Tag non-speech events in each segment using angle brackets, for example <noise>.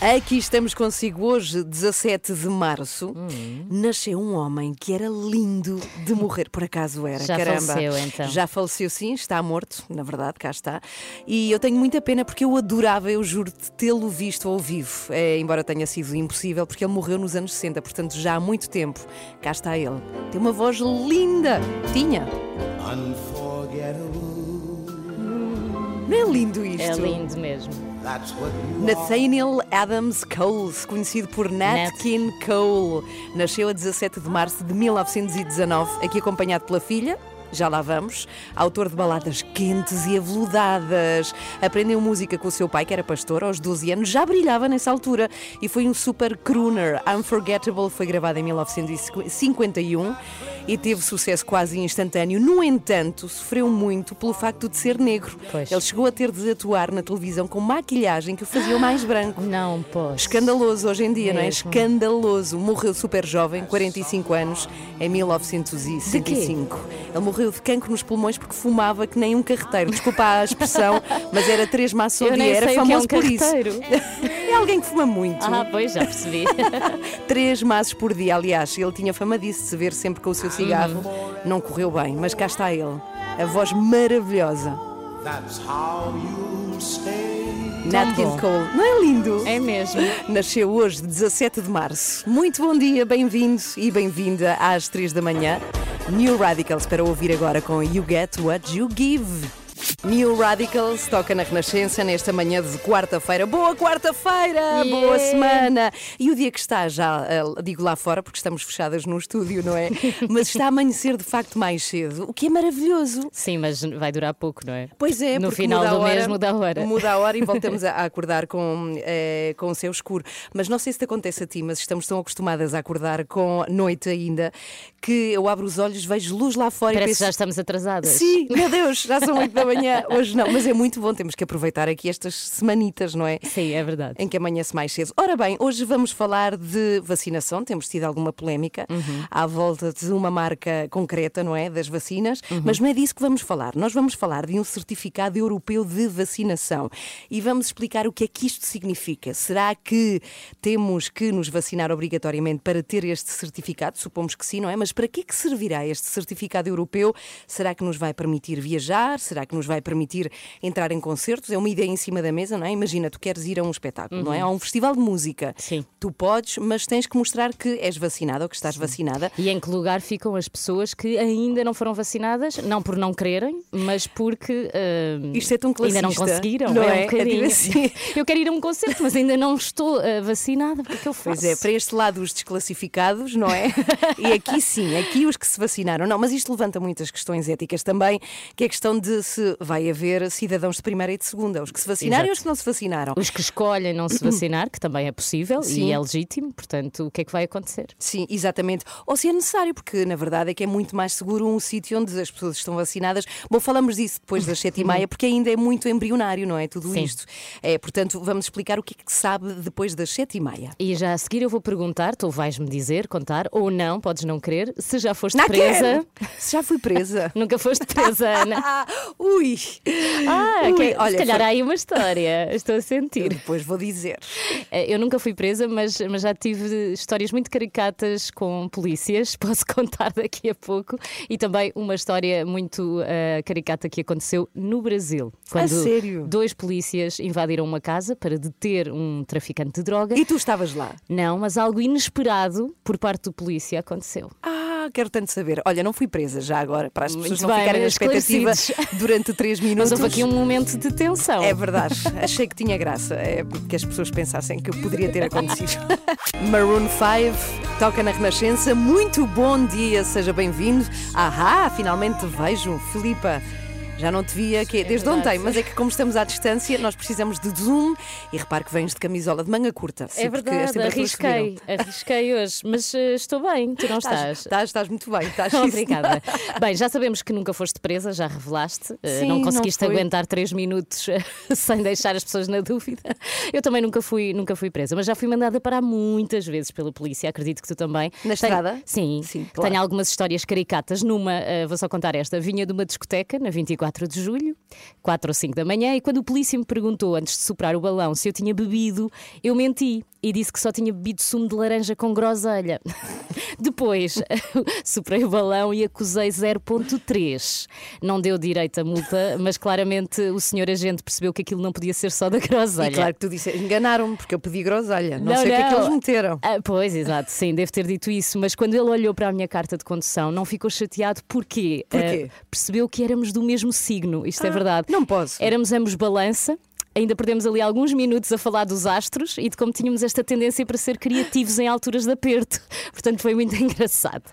Aqui estamos consigo hoje, 17 de março. Nasceu um homem que era lindo de morrer, por acaso era. Já Caramba. faleceu, então. Já faleceu, sim, está morto, na verdade, cá está. E eu tenho muita pena porque eu adorava, eu juro, de tê-lo visto ao vivo. É, embora tenha sido impossível, porque ele morreu nos anos 60, portanto já há muito tempo. Cá está ele. Tem uma voz linda. Tinha. Não é lindo isto? É lindo mesmo. Nathaniel Adams Cole, conhecido por Nat, Nat. King Cole, nasceu a 17 de março de 1919, aqui acompanhado pela filha. Já lá vamos. Autor de baladas quentes e aveludadas. Aprendeu música com o seu pai, que era pastor, aos 12 anos. Já brilhava nessa altura e foi um super crooner. Unforgettable foi gravado em 1951 e teve sucesso quase instantâneo. No entanto, sofreu muito pelo facto de ser negro. Pois. Ele chegou a ter de atuar na televisão com maquilhagem que o fazia mais branco. Não posso. Escandaloso hoje em dia, não é? Mesmo. Escandaloso. Morreu super jovem, 45 anos, em 1965. Ele morreu de cancro nos pulmões porque fumava que nem um carreteiro. Desculpa a expressão, <laughs> mas era três maços dia. nem Era é famoso um por isso. carreteiro. É alguém que fuma muito. Ah, pois, já percebi. <laughs> Três maços por dia, aliás. Ele tinha fama disso, de se ver sempre com o seu cigarro. Não correu bem, mas cá está ele. A voz maravilhosa. That's how you stay. Nat King. Cole. Não é lindo? É mesmo. Nasceu hoje, 17 de março. Muito bom dia, bem-vindo e bem-vinda às 3 da manhã. New Radicals para ouvir agora com You Get What You Give. New Radicals toca na Renascença nesta manhã de quarta-feira. Boa quarta-feira! Boa Yeah. semana! E o dia que está já, eh, digo lá fora, porque estamos fechadas no estúdio, não é? <laughs> Mas está a amanhecer de facto mais cedo, o que é maravilhoso. Sim, mas vai durar pouco, não é? Pois é, No final do hora, mês muda a hora. Muda a hora e voltamos <laughs> a acordar com, eh, com o céu escuro. Mas não sei se te acontece a ti, mas estamos tão acostumadas a acordar com noite ainda que eu abro os olhos, vejo luz lá fora Parece e que penso. já estamos atrasadas. Sim, <laughs> meu Deus, já são 8 da manhã. Hoje não, mas é muito bom, temos que aproveitar aqui estas semanitas, não é? Sim, é verdade. Em que amanhece mais cedo. Ora bem, hoje vamos falar de vacinação. Temos tido alguma polémica Uhum. à volta de uma marca concreta, não é? Das vacinas. Uhum. Mas não é disso que vamos falar. Nós vamos falar de um certificado europeu de vacinação e vamos explicar o que é que isto significa. Será que temos que nos vacinar obrigatoriamente para ter este certificado? Supomos que sim, não é? Mas para que é que servirá este certificado europeu? Será que nos vai permitir viajar? Será que nos vai permitir entrar em concertos? É uma ideia em cima da mesa, não é? Imagina, tu queres ir a um espetáculo, não é? A um festival de música. Sim. Tu podes, mas tens que mostrar que és vacinada ou que estás vacinada. E em que lugar ficam as pessoas que ainda não foram vacinadas? Não por não quererem, mas porque ah, Isto é tão ainda não conseguiram. não é? é? Um É tipo bocadinho. assim. <laughs> Eu quero ir a um concerto, mas ainda não estou ah, vacinada. Porque eu faço? Pois é, para este lado os desclassificados, não é? <laughs> e aqui sim, aqui os que se vacinaram. Não, mas isto levanta muitas questões éticas também, que é a questão de se vai haver cidadãos de primeira e de segunda, os que se vacinaram e Exato. os que não se vacinaram. Os que escolhem não se vacinar, que também é possível Sim. e é legítimo, portanto, o que é que vai acontecer? Sim, exatamente. Ou se é necessário, porque na verdade é que é muito mais seguro um sítio onde as pessoas estão vacinadas. Bom, falamos disso depois das sete e meia, porque ainda é muito embrionário, não é? Tudo Sim. isto. É, portanto, vamos explicar o que é que se sabe depois das sete e meia. E já a seguir eu vou perguntar, tu vais-me dizer, contar, ou não, podes não querer, se já foste Não presa. quero! Se já fui presa. <laughs> Nunca foste presa, Ana. <laughs> Ui! Ah, Ui, que- olha, se calhar foi- há aí uma história, estou a sentir. depois vou dizer. Eh, Eu nunca fui presa, mas, mas já tive histórias muito caricatas com polícias, <laughs> posso contar daqui a pouco. E também uma história muito eh, caricata que aconteceu no Brasil. Quando sério? dois polícias invadiram uma casa para deter um traficante de droga. E tu estavas lá? Não, mas algo inesperado por parte do polícia aconteceu. Ah, quero tanto saber. Olha, não fui presa já agora, para as Muito pessoas não bem, ficarem na expectativa durante três <laughs> minutos. Mas houve aqui um momento de tensão. É verdade, achei que tinha graça, é que as pessoas pensassem que poderia ter acontecido. <laughs> Maroon 5 toca na Renascença. Muito bom dia, seja bem-vindo. Ahá, finalmente te vejo, Filipa. Já não te via que, desde verdade. ontem, mas é que como estamos à distância, nós precisamos de zoom e repare que vens de camisola de manga curta. Sim, É porque as verdade, arrisquei, arrisquei hoje, mas eh, estou bem, tu não estás. Estás, estás muito bem, estás <laughs> sim, Obrigada. <laughs> Bem, já sabemos que nunca foste presa, já revelaste. eh, Sim, não não conseguiste fui. aguentar três minutos eh, <laughs> sem deixar as pessoas na dúvida. Eu também nunca fui, nunca fui presa, mas já fui mandada parar muitas vezes pela polícia, acredito que tu também. Na estrada? Sim, Sim, claro. tenho algumas histórias caricatas. Numa, eh, vou só contar esta, vinha de uma discoteca na 24 de julho, 4 ou 5 da manhã, e quando o polícia me perguntou, antes de soprar o balão, se eu tinha bebido, eu menti e disse que só tinha bebido sumo de laranja com groselha. <laughs> Depois, <laughs> soprei o balão e acusei 0.3. Não deu direito à multa, mas claramente o senhor agente percebeu que aquilo não podia ser só da groselha. E claro que tu disse, enganaram-me, porque eu pedi groselha. Não, Não, sei o que é que eles meteram. Ah, pois, exato, sim, deve ter dito isso, mas quando ele olhou para a minha carta de condução, não ficou chateado porque Porquê? ah, percebeu que éramos do mesmo signo, isto é verdade. não posso. Éramos ambos balança. Ainda perdemos ali alguns minutos a falar dos astros e de como tínhamos esta tendência para ser criativos em alturas de aperto. <laughs> Portanto, foi muito <laughs> engraçado.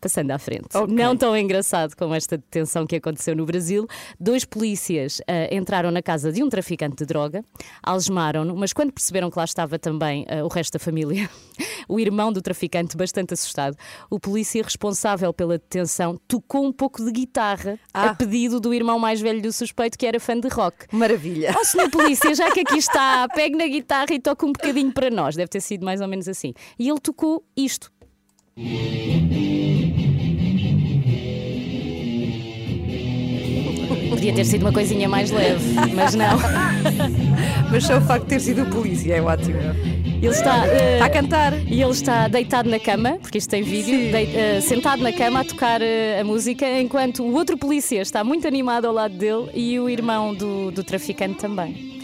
Passando à frente. Ok. Não tão engraçado como esta detenção que aconteceu no Brasil. Dois polícias ah, entraram na casa de um traficante de droga, algemaram-no, mas quando perceberam que lá estava também ah, o resto da família, <laughs> o irmão do traficante, bastante assustado, o polícia responsável pela detenção tocou um pouco de guitarra Ah. a pedido do irmão mais velho do suspeito, que era fã de rock. Maravilha. Ó, senhor polícia, já que aqui <laughs> está, pegue na guitarra e toque um bocadinho para nós. Deve ter sido mais ou menos assim. E ele tocou isto. Podia ter sido uma coisinha mais leve, mas não. <laughs> Mas só o facto de ter sido polícia é ótimo. Ele está. eh, Está a cantar. E ele está deitado na cama, porque isto tem vídeo, eh, sentado na cama a tocar eh, a música, enquanto o outro polícia está muito animado ao lado dele e o irmão do, do traficante também.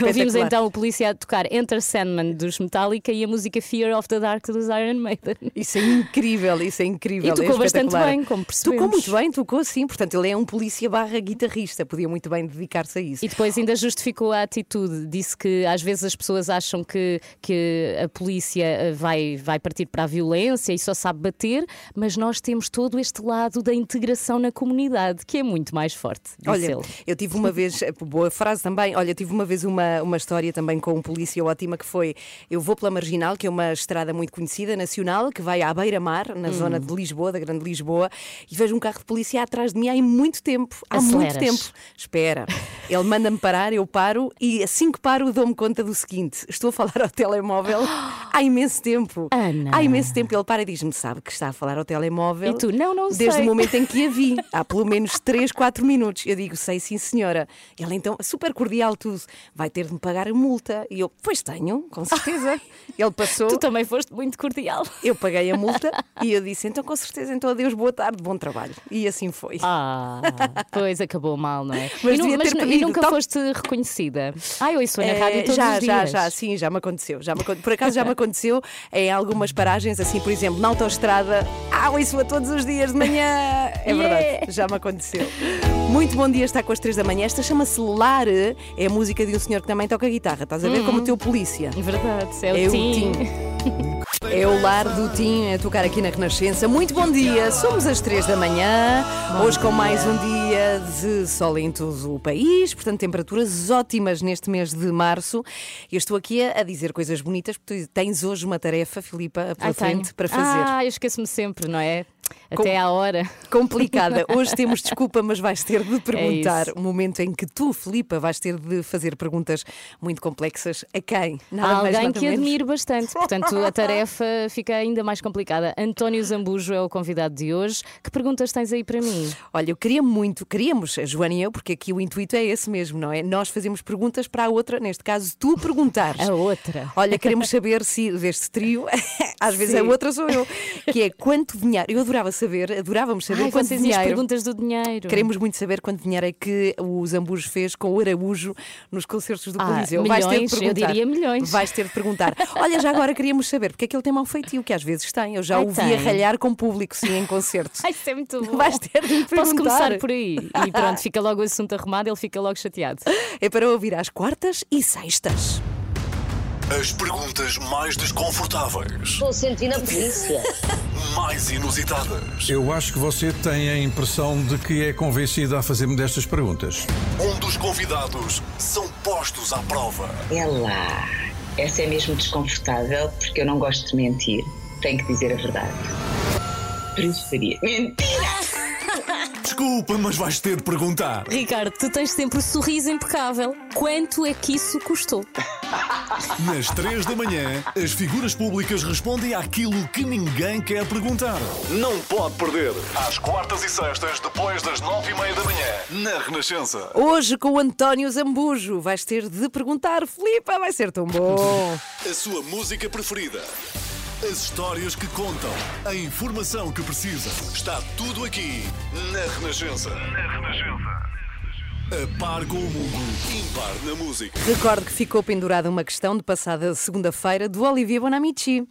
<laughs> Ouvimos então o polícia a tocar Enter Sandman dos Metallica e a música Fear of the Dark dos Iron Maiden. Isso é incrível, isso é incrível. E tocou é bastante bem, como percebemos. Tocou muito bem, tocou sim. Portanto, ele é um polícia barra guitarrista. Podia muito bem dedicar-se a isso. E depois ainda justificou a atitude. Disse que às vezes as pessoas acham que, que a polícia eh, vai, vai partir para a violência e só sabe bater, mas nós temos todo este lado da integração na comunidade, que é muito mais forte. Olha, ele. eu tive uma vez, eh, boa frase também, olha, tive uma vez uma, uma história também com um polícia ótima que foi: eu vou pela Marginal, que é uma estrada muito conhecida, nacional, que vai à beira-mar, Hum. na zona de Lisboa, da Grande Lisboa, e vejo um carro de polícia atrás de mim há muito tempo. Há muito Aceleras. tempo. Espera, ele manda-me parar, eu paro, e assim que paro, dou-me conta do seguinte: estou a falar ao telemóvel <gasps> há imenso tempo. Ana. Há imenso tempo. Ele para e diz-me: sabe que está a falar ao telemóvel. E tu, não, não Desde sei. o momento em que a vi, <laughs> há pelo menos 3, 4 minutos. Eu digo, sei sim, senhora. Ela então, super cordial, tudo. Vai ter de me pagar a multa. E eu, pois tenho, com certeza. <laughs> Ele passou, Tu também foste muito cordial. eu paguei a multa e eu disse, então com certeza, então adeus, boa tarde, bom trabalho. E assim foi. Ah, pois acabou mal, não é? Mas e, ter nu- e pedido. nunca foste reconhecida. Ah, eu ouço na Eh, rádio todos já, os já, dias. já, sim, já me aconteceu. Já me Por acaso já me aconteceu em algumas paragens, assim, por exemplo, na autoestrada. Ah, isso a todos os dias de manhã. É verdade, Yeah. já me aconteceu. Muito bom dia, está com as três da manhã. Esta chama-se Lar, é a música de um senhor que também toca guitarra. Estás a ver como o teu polícia. Verdade, é o É o Tim. Tim. É o lar do Tim a tocar aqui na Renascença. Muito bom dia, somos às três da manhã. Hoje com mais um dia de sol em todo o país, portanto, temperaturas ótimas neste mês de março. Eu estou aqui a, dizer coisas bonitas, porque tens hoje uma tarefa, Filipa, pela Ai, tenho. frente para fazer. Ah, eu esqueço-me sempre, não é? Até à hora. Complicada. <laughs> Hoje temos desculpa, mas vais ter de perguntar É o momento em que tu, Filipa, vais ter de fazer perguntas muito complexas a quem? Há mais, alguém nada que menos. admiro bastante, portanto a tarefa <laughs> fica ainda mais complicada. António Zambujo é o convidado de hoje. Que perguntas tens aí para mim? Olha, eu queria muito, queríamos, a Joana e eu, porque aqui o intuito é esse mesmo, não é? Nós fazemos perguntas para a outra, neste caso tu perguntares. A outra. Olha, queremos saber se deste trio, <laughs> às vezes a Sim. outra sou eu, que é quanto dinheiro. Eu adorava saber, adorávamos saber Ai, quanto vocês e as dinheiro. perguntas do dinheiro. Queremos muito saber quanto dinheiro é que o Zambujo fez com o Araújo nos concertos do Ah, Coliseu. milhões, Vais ter de eu perguntar. diria milhões. Vais ter de perguntar. Olha, já agora queríamos saber porque é que ele tem mau feitio, que às vezes tem. Eu já Ai, o vi a ralhar com público, sim, em concertos. <laughs> Ai, isso é muito bom. Vais ter de lhe Posso perguntar. começar por aí. E <laughs> pronto, fica logo o assunto arrumado, ele fica logo chateado. É para ouvir às quartas e sextas. As perguntas mais desconfortáveis, Estou sentindo a polícia. <laughs> mais inusitadas. Eu acho que você tem a impressão de que é convencida a fazer-me destas perguntas. Onde os convidados são postos à prova. É lá. Essa é mesmo desconfortável porque eu não gosto de mentir. Tenho que dizer a verdade. Preferia. Mentira! <laughs> Desculpa, mas vais ter de perguntar. Ricardo, tu tens sempre o sorriso impecável. Quanto é que isso custou? Nas 3 da manhã, as figuras públicas respondem àquilo que ninguém quer perguntar. Não pode perder. Às quartas e sextas, depois das 9 e meia da manhã, na Renascença. Hoje com o António Zambujo vais ter de perguntar, Filipa, vai ser tão bom. A sua música preferida. As histórias que contam. A informação que precisa. Está tudo aqui na Renascença. Na Renascença. A par com o mundo, impar na música. Recordo que ficou pendurada uma questão de passada segunda-feira do Olivier Bonamici.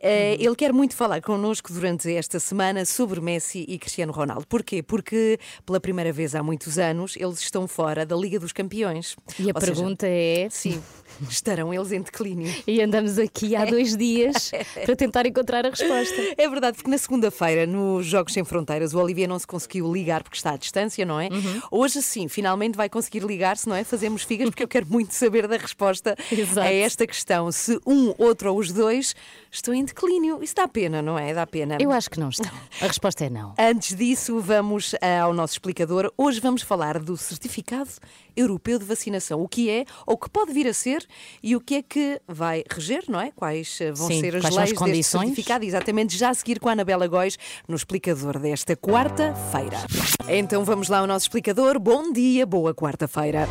Eh, Ele quer muito falar connosco durante esta semana sobre Messi e Cristiano Ronaldo. Porquê? Porque pela primeira vez há muitos anos eles estão fora da Liga dos Campeões. E a Ou seja, pergunta é. Sim, estarão eles em declínio. E andamos aqui há dois dias para tentar encontrar a resposta. É verdade, porque na segunda-feira, nos Jogos Sem Fronteiras, o Olivier não se conseguiu ligar porque está à distância, não é? Uhum. Hoje sim, finalmente vai conseguir ligar-se, não é? Fazemos figas, porque eu quero muito saber da resposta Exato. a esta questão. Se um, outro ou os dois estão em declínio. Isso dá pena, não é? Dá pena. Eu acho que não estão. A resposta é não. Antes disso, vamos ah, ao nosso explicador. Hoje vamos falar do Certificado Europeu de Vacinação. O que é, ou o que pode vir a ser e o que é que vai reger, não é? Quais ah, vão Sim, ser as quais são as leis deste condições? certificado? Exatamente, já a seguir com a Anabela Góis no explicador desta quarta-feira. Então vamos lá ao nosso explicador. Bom dia, boa quarta-feira.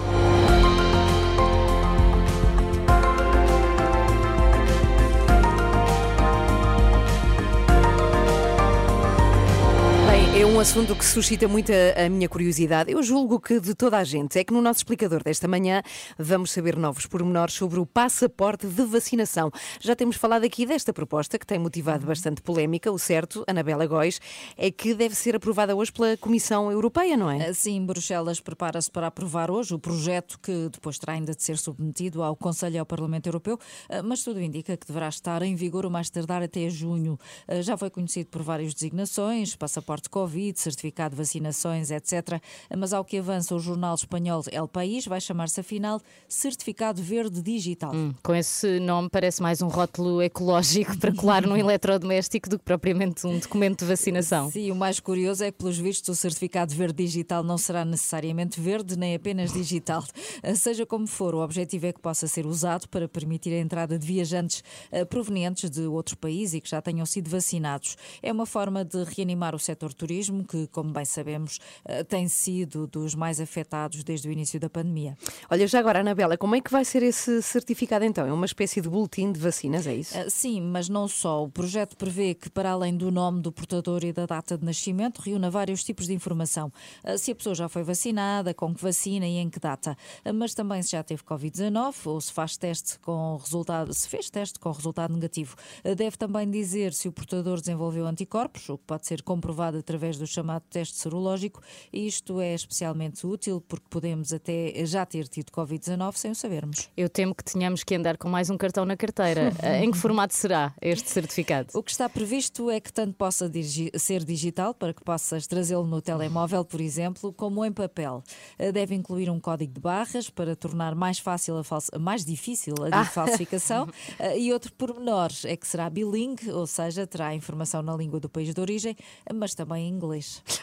Assunto que suscita muito a, minha curiosidade. Eu julgo que de toda a gente. É que no nosso explicador desta manhã vamos saber novos pormenores sobre o passaporte de vacinação. Já temos falado aqui desta proposta que tem motivado bastante polémica. O certo, Anabela Góis, é que deve ser aprovada hoje pela Comissão Europeia, não é? Sim, Bruxelas prepara-se para aprovar hoje o projeto que depois terá ainda de ser submetido ao Conselho e ao Parlamento Europeu, eh, mas tudo indica que deverá estar em vigor o mais tardar até junho. Eh, Já foi conhecido por várias designações, passaporte Covid, certificado de vacinações, etc. Mas ao que avança o jornal espanhol El País, vai chamar-se afinal Certificado Verde Digital. Hum, Com esse nome parece mais um rótulo ecológico para colar num <laughs> eletrodoméstico do que propriamente um documento de vacinação. Sim, o mais curioso é que, pelos vistos, o certificado verde digital não será necessariamente verde, nem apenas digital. <laughs> Seja como for, o objetivo é que possa ser usado para permitir a entrada de viajantes eh, provenientes de outro país e que já tenham sido vacinados. É uma forma de reanimar o setor turismo, que, como bem sabemos, eh, tem sido dos mais afetados desde o início da pandemia. Olha, já agora, Anabela, como é que vai ser esse certificado então? É uma espécie de boletim de vacinas, é isso? Ah, Sim, mas não só. O projeto prevê que, para além do nome do portador e da data de nascimento, reúna vários tipos de informação. Ah, Se a pessoa já foi vacinada, com que vacina e em que data. Mas também se já teve Covid-19 ou se faz teste com resultado, se fez teste com resultado negativo. Deve também dizer se o portador desenvolveu anticorpos, o que pode ser comprovado através do chamado teste serológico. E isto é especialmente útil porque podemos até já ter tido Covid-19 sem o sabermos. Eu temo que tenhamos que andar com mais um cartão na carteira. <laughs> em que formato será este certificado? O que está previsto é que tanto possa digi- ser digital, para que possas trazê-lo no telemóvel, por exemplo, como em papel. Eh, Deve incluir um código de barras para tornar mais fácil a mais difícil a Ah. falsificação. <laughs> Eh, E outro pormenor é que será bilingue, ou seja, terá informação na língua do país de origem, mas também em inglês.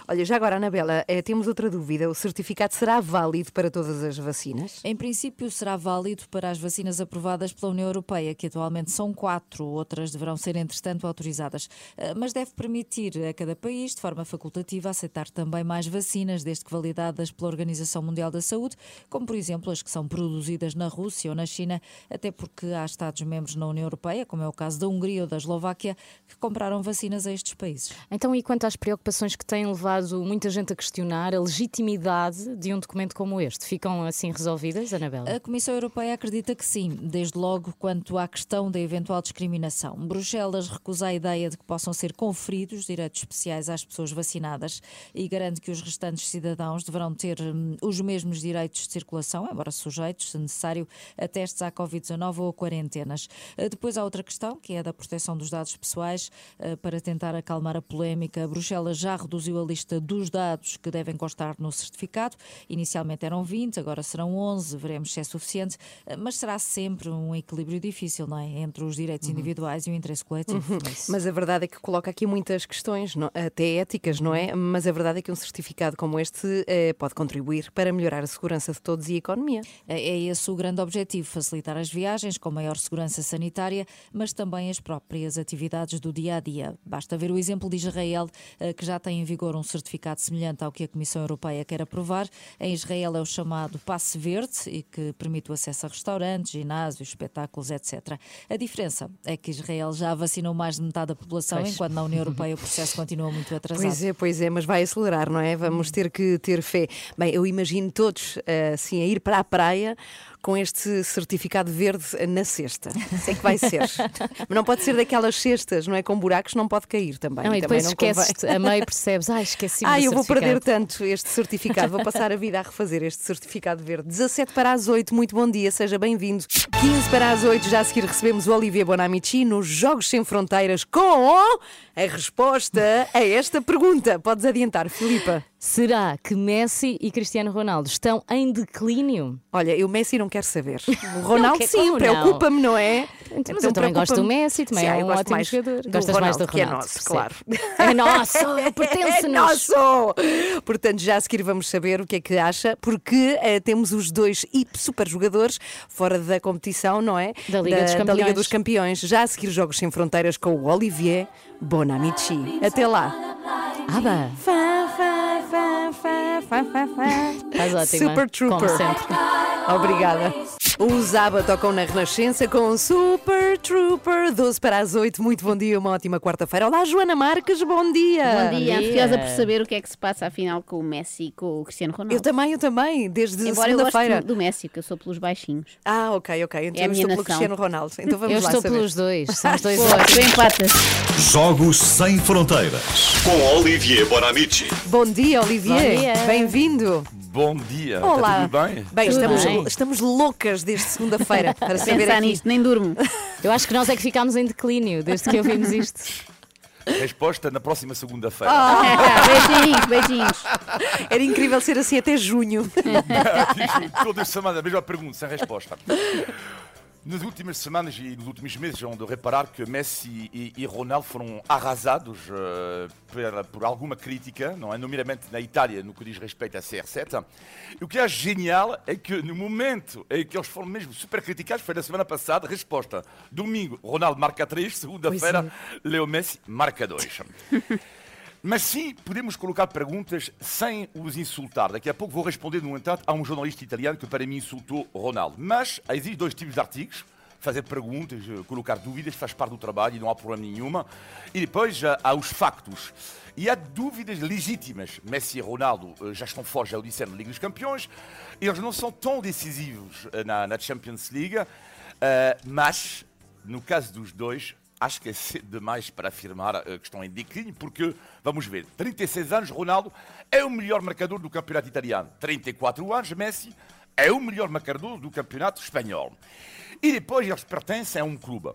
Olha, já agora, Anabela, eh, temos outra dúvida. O certificado será válido para todas as vacinas? Em princípio, será válido para as vacinas aprovadas pela União Europeia, que atualmente são quatro, outras deverão ser, entretanto, autorizadas. Eh, Mas deve permitir a cada país, de forma facultativa, aceitar também mais vacinas, desde que validadas pela Organização Mundial da Saúde, como, por exemplo, as que são produzidas na Rússia ou na China, até porque há Estados-membros na União Europeia, como é o caso da Hungria ou da Eslováquia, que compraram vacinas a estes países. Então, e quanto às preocupações que têm levado muita gente a questionar a legitimidade de um documento como este. Ficam assim resolvidas, Anabela? A Comissão Europeia acredita que sim, desde logo quanto à questão da eventual discriminação. Bruxelas recusa a ideia de que possam ser conferidos direitos especiais às pessoas vacinadas e garante que os restantes cidadãos deverão ter hum, os mesmos direitos de circulação, embora sujeitos, se necessário, a testes à Covid-19 ou a quarentenas. Uh, Depois há outra questão, que é a da proteção dos dados pessoais. Uh, Para tentar acalmar a polémica, Bruxelas já reduziu a lista dos dados que devem constar no certificado. Inicialmente eram 20, agora serão 11, veremos se é suficiente, mas será sempre um equilíbrio difícil, não é? Entre os direitos individuais e o interesse coletivo. Mas a verdade é que coloca aqui muitas questões, não- até éticas, não é? Mas a verdade é que um certificado como este eh, pode contribuir para melhorar a segurança de todos e a economia. É é esse o grande objetivo: facilitar as viagens com maior segurança sanitária, mas também as próprias atividades do dia a dia. Basta ver o exemplo de Israel, eh, que já tem em vigor um certificado semelhante ao que a Comissão Europeia quer aprovar. Em Israel é o chamado Passe Verde e que permite o acesso a restaurantes, ginásios, espetáculos, etc. A diferença é que Israel já vacinou mais de metade da população, Pois. enquanto na União Europeia o processo continua muito <laughs> atrasado. Pois é, pois é, mas vai acelerar, não é? Vamos ter que ter fé. Bem, eu imagino todos assim a ir para a praia com este certificado verde na cesta. Sei que vai ser. Mas não pode ser daquelas cestas, não é? Com buracos, não pode cair também. Não, e Também depois esqueces, a meio percebes, ai, esqueci Ah, eu vou perder tanto este certificado. Vou passar a vida a refazer este certificado verde. 17 para as 8, muito bom dia, seja bem-vindo. 15 para as 8, já a seguir recebemos o Olivier Bonamici nos Jogos Sem Fronteiras com a resposta a esta pergunta. Podes adiantar, Filipa. Será que Messi e Cristiano Ronaldo estão em declínio? Olha, eu Messi não quero saber. <laughs> O Ronaldo quer- sim, como não? preocupa-me, não é? Então, mas eu também gosto do. Messi, também Sim, é ah, um ótimo mais jogador. do Gostas mais do Ronaldo, que é Ronaldo, nosso, claro. É nosso, é <laughs> É pertence-nos. nosso! Portanto, já a seguir vamos saber o que é que acha, porque eh, temos os dois super jogadores fora da competição, não é? Da Liga dos Liga Campeões. dos Campeões. Já a seguir Jogos Sem Fronteiras com o Olivier Bonamici. Até lá! Aba, Fá, fá, fá. estás ótima. Super Trooper. Como sempre. Obrigada. Os ABBA tocam na Renascença com Super Trooper, 12 para as 8. Muito bom dia, uma ótima quarta-feira. Olá, Joana Marques, bom dia. Bom dia, ansiosa por saber o que é que se passa afinal com o Messi e com o Cristiano Ronaldo. Eu também, eu também, desde Embora eu segunda-feira. do Messi, que eu sou pelos baixinhos. Ah, ok, ok. Então É eu minha estou pelo nação. Cristiano Ronaldo. Então vamos Eu lá estou saber. pelos dois, somos <laughs> dois Pô, empatas. Jogos Sem Fronteiras com Olivier Bonamici. Bom dia, Olivier. Bom dia. Bem-vindo. Bom dia, Olá. está tudo bem? Bem, Tudo estamos, bem. estamos loucas desde segunda-feira para saber Pensar aqui. nisto, nem durmo. Eu acho que nós é que ficámos em declínio desde que ouvimos isto. Resposta na próxima segunda-feira. <laughs> beijinhos, beijinhos. Era incrível ser assim até junho. <laughs> Todas as semanas a mesma pergunta, sem resposta. Nas últimas semanas e nos últimos meses, onde reparar que Messi e, e Ronaldo foram arrasados eh, por, por alguma crítica, não é? nomeadamente na Itália, no que diz respeito à CR7. E o que é genial é que no momento em que eles foram mesmo super criticados, foi na semana passada, resposta. Domingo, Ronaldo marca 3, segunda-feira, Leo Messi marca 2. <laughs> Mas sim, podemos colocar perguntas sem os insultar. Daqui a pouco vou responder, no entanto, a um jornalista italiano que para mim insultou Ronaldo. Mas existem dois tipos de artigos. Fazer perguntas, eh, colocar dúvidas, faz parte do trabalho e não há problema nenhuma. E depois eh, há os factos. E há dúvidas legítimas. Messi e Ronaldo eh, já estão fora, já o disseram, na Liga dos Campeões. Eles não são tão decisivos na, na Champions League. mas, no caso dos dois, acho que é cedo demais para afirmar eh, que estão em declínio, porque, vamos ver, 36 anos, Ronaldo é o melhor marcador do campeonato italiano. 34 anos, Messi é o melhor marcador do campeonato espanhol. E depois eles pertencem a um clube.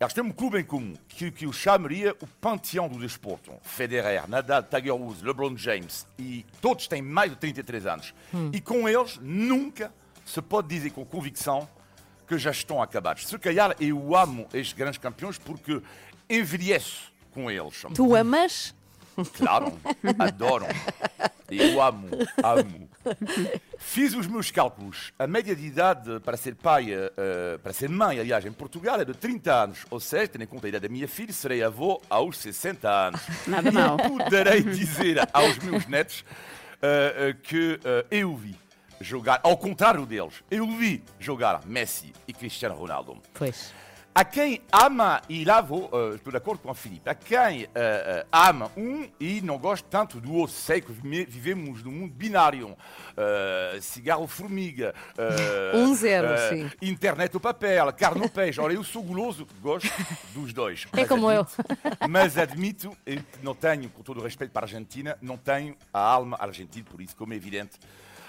Eles têm um clube em comum, que, que o chamaria o panteão do desporto. Federer, Nadal, Tiger Woods, LeBron James, e todos têm mais de 33 anos. E com eles, nunca se pode dizer com convicção que já estão acabados. Se calhar eu amo estes grandes campeões porque envelheço com eles. Tu amas? Claro, adoram. Eu amo, amo. Fiz os meus cálculos. A média de idade para ser pai, eh, para ser mãe, aliás, em Portugal é de 30 anos. Ou seja, tendo em conta a idade da minha filha, serei avô aos 60 anos. Nada mal. Poderei dizer aos meus netos eh, eh, que eu vi jogar, ao contrário deles, eu vi jogar Messi e Cristiano Ronaldo. Pois. a quem ama, e lá vou, uh, estou de acordo com a Filipe, a quem uh, uh, ama um e não gosta tanto do outro, sei que vi- vivemos num mundo binário, cigarro-formiga, <laughs> Um zero, sim. internet ao papel, carne ao peixe. Ora, eu sou guloso, gosto dos dois. É como eu. admito- Mas admito não tenho, com todo o respeito para a Argentina, não tenho a alma argentina, por isso, como é evidente,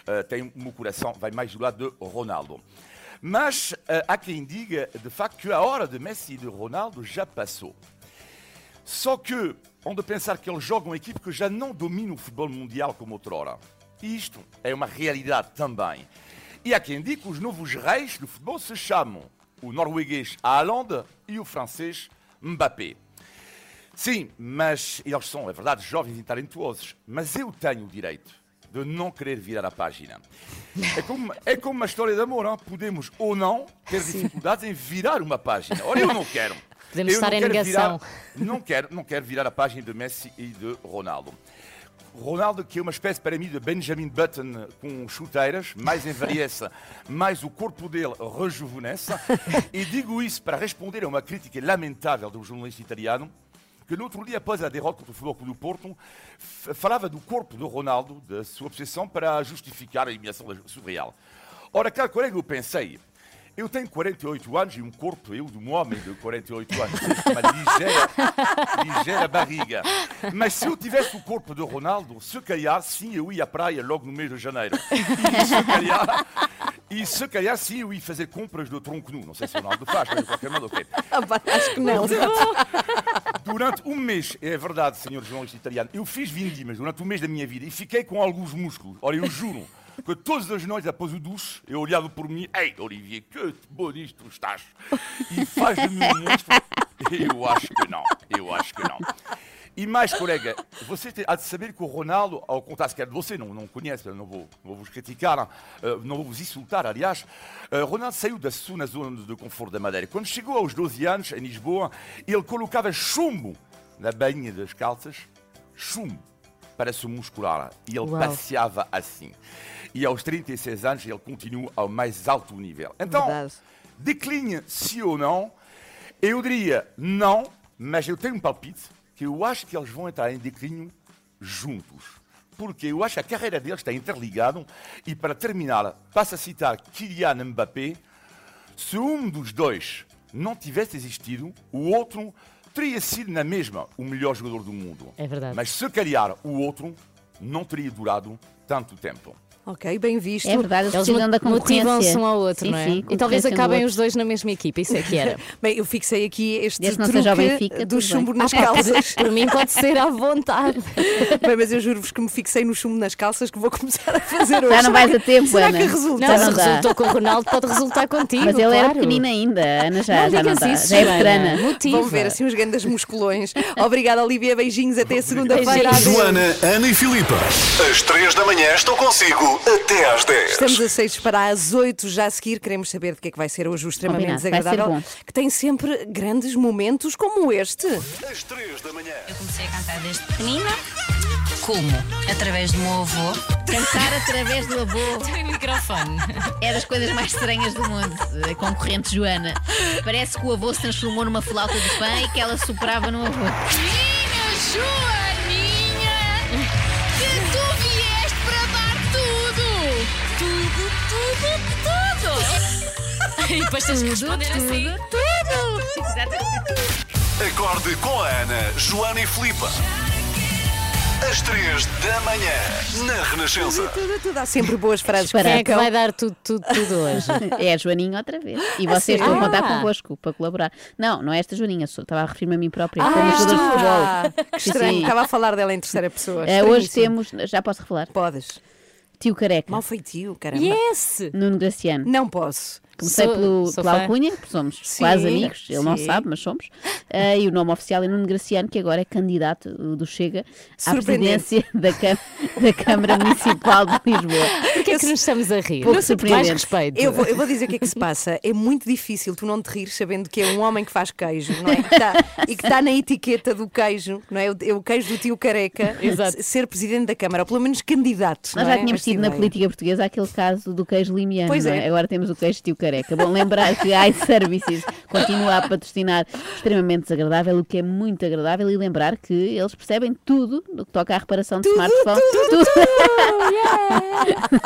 uh, tenho, o meu coração vai mais do lado de Ronaldo. Mas eh, há quem diga, de facto, que a hora de Messi e de Ronaldo já passou. Só que, on de pensar que eles jogam equipe que já não domina o futebol mundial como outrora. Isto é uma realidade também. E há quem diga que os novos reis do futebol se chamam o norueguês Haaland e o francês Mbappé. Sim, mas eles são, é verdade, jovens e talentuosos. Mas eu tenho o direito de não querer virar a página. É como, é como uma história de amor, não? podemos ou não ter dificuldades em virar uma página. Ora, eu não quero. Podemos Eu estar não em quero negação. virar- não, quero, não quero virar a página de Messi e de Ronaldo. Ronaldo, que é uma espécie para mim de Benjamin Button com chuteiras, mais envelhece, mais o corpo dele rejuvenesce. <laughs> E digo isso para responder a uma crítica lamentável do jornalista italiano, que no outro dia, após a derrota contra o Futebol Clube do Porto, falava do corpo de Ronaldo, da sua obsessão para justificar a eliminação surreal. Ora, caro colega, eu pensei, eu tenho 48 anos e um corpo, eu, de um homem de 48 anos, <laughs> uma ligeira, ligeira barriga. Mas se eu tivesse o corpo de Ronaldo, se calhar, sim, eu ia à praia logo no mês de janeiro. E se calhar, e se calhar sim, eu ia fazer compras do tronco nu. Não sei se o Ronaldo faz, mas de qualquer modo, ok. <laughs> Ah, Acho que não. Durante um mês, é verdade, senhor jornalista italiano, eu fiz vindimas durante um mês da minha vida e fiquei com alguns músculos. Ora, eu juro que todas as noites, após o duche, eu olhava por mim, ei, Olivier, que bonito estás. E faz de mim um monstro. Eu acho que não, eu acho que não. E mais, colega, você tem- há de saber que o Ronaldo, ao contrário sequer de você, não, não conhece, não vou, não vou vos criticar, eh, não vou vos insultar, aliás, eh, Ronaldo saiu da sua zona de conforto da Madeira. Quando chegou aos 12 anos, em Lisboa, ele colocava chumbo na bainha das calças, chumbo, para se muscular. E ele Uau. passeava assim. E aos 36 anos, ele continua ao mais alto nível. Então, decline sim ou não, eu diria não, mas eu tenho um palpite que eu acho que eles vão entrar em declínio juntos. Porque eu acho que a carreira deles está interligada e para terminar, passo a citar Kylian Mbappé, se um dos dois não tivesse existido, o outro teria sido na mesma o melhor jogador do mundo. É verdade. Mas se calhar o outro não teria durado tanto tempo. Ok, bem visto. É verdade, eles precisam da concorrência. motivam-se um ao outro, Sim, não é? sim, e talvez acabem os dois na mesma equipa, isso é que era. <laughs> Bem, eu fixei aqui este Desde que não truque seja o Benfica, do chumbo bem. nas calças. Por mim pode ser à vontade. <laughs> Bem, mas eu juro-vos que me fixei no chumbo nas calças que vou começar a fazer hoje. Já não vais a tempo, Será Ana. que resulta? Não, Já se não resultou com o Ronaldo, pode resultar contigo. Mas ele era claro. pequenino ainda, Ana já, Não já não digas está. isso, já é veterana. Motiva. Vão ver assim uns grandes musculões. <laughs> Obrigada, Olivia. Beijinhos. Até segunda-feira. Joana, Ana e Filipa. Às 3 da manhã estão consigo até às 10. Estamos a 6 para às 8 já a seguir. Queremos saber de que é que vai ser hoje o extremamente Combinado, vai ser desagradável. Que tem sempre grandes momentos como este. Às 3 da manhã. Eu comecei a cantar desde pequenina. Como? Através do meu avô. Cantar através do avô <laughs> Tem microfone. é das coisas mais estranhas do mundo. A concorrente Joana. Parece que o avô se transformou numa flauta de pão e que ela superava no avô. Minha Joaninha, Tudo, tudo. E depois tens que responder assim. Tudo! Exatamente. Acorde com a Ana, Joana e Filipa. Às 3 da manhã, na Renascença. Tudo, tudo. Há sempre boas frases Para- Quem é que vai dar tudo, tudo, tudo hoje? <laughs> É a Joaninha outra vez. E vocês estão a contar Ah. convosco para colaborar. Não, não é esta Joaninha, sou- estava a referir-me a mim própria, Ah, como jogador de futebol. ah, que estranho. sim. Estava a falar dela em terceira pessoa. Eh, hoje temos, já posso revelar, Podes. Tio Careca, Mal feitio, caramba. Yes! Nuno Graciano. Não posso. Comecei Sou- pelo, sou pela fã. alcunha, porque somos Sim, quase amigos, ele não sim. sabe, mas somos. Eh, e o nome oficial é Nuno Graciano, que agora é candidato uh, do Chega à presidência da, da Câmara Municipal de Lisboa. que é que nos estamos a rir? Pouco Mais respeito. Eu vou, eu vou dizer o que é que se passa. É muito difícil tu não te rir sabendo que é um homem que faz queijo, não é? Que está- e que está na etiqueta do queijo, não é? O, é o queijo do tio careca, Exato. ser presidente da Câmara, ou pelo menos candidato. Nós não já é? tínhamos tido na ideia. política portuguesa aquele caso do queijo limiano, Pois não é. Agora temos o queijo tio careca. Bom, lembrar que a iServices continua a patrocinar extremamente desagradável, o que é muito agradável, e lembrar que eles percebem tudo no que toca à reparação de smartphone. Tudo,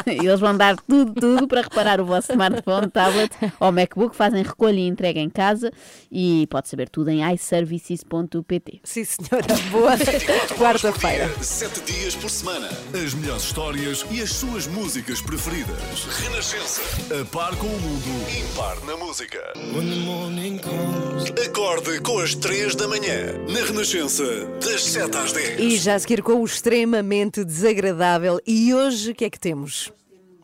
E <laughs> eles vão dar tudo, tudo para reparar o vosso smartphone, tablet ou MacBook, fazem recolha e entrega em casa e pode saber tudo em iServices.pt. Sim, senhora. Boa <laughs> quarta-feira. Sete dias por semana. As melhores histórias e as suas músicas preferidas. Renascença. A par com o mundo. Impar na música. Acorde com as três da manhã. Na Renascença. Das sete às dez. E já a seguir com o extremamente desagradável. E hoje o que é que temos?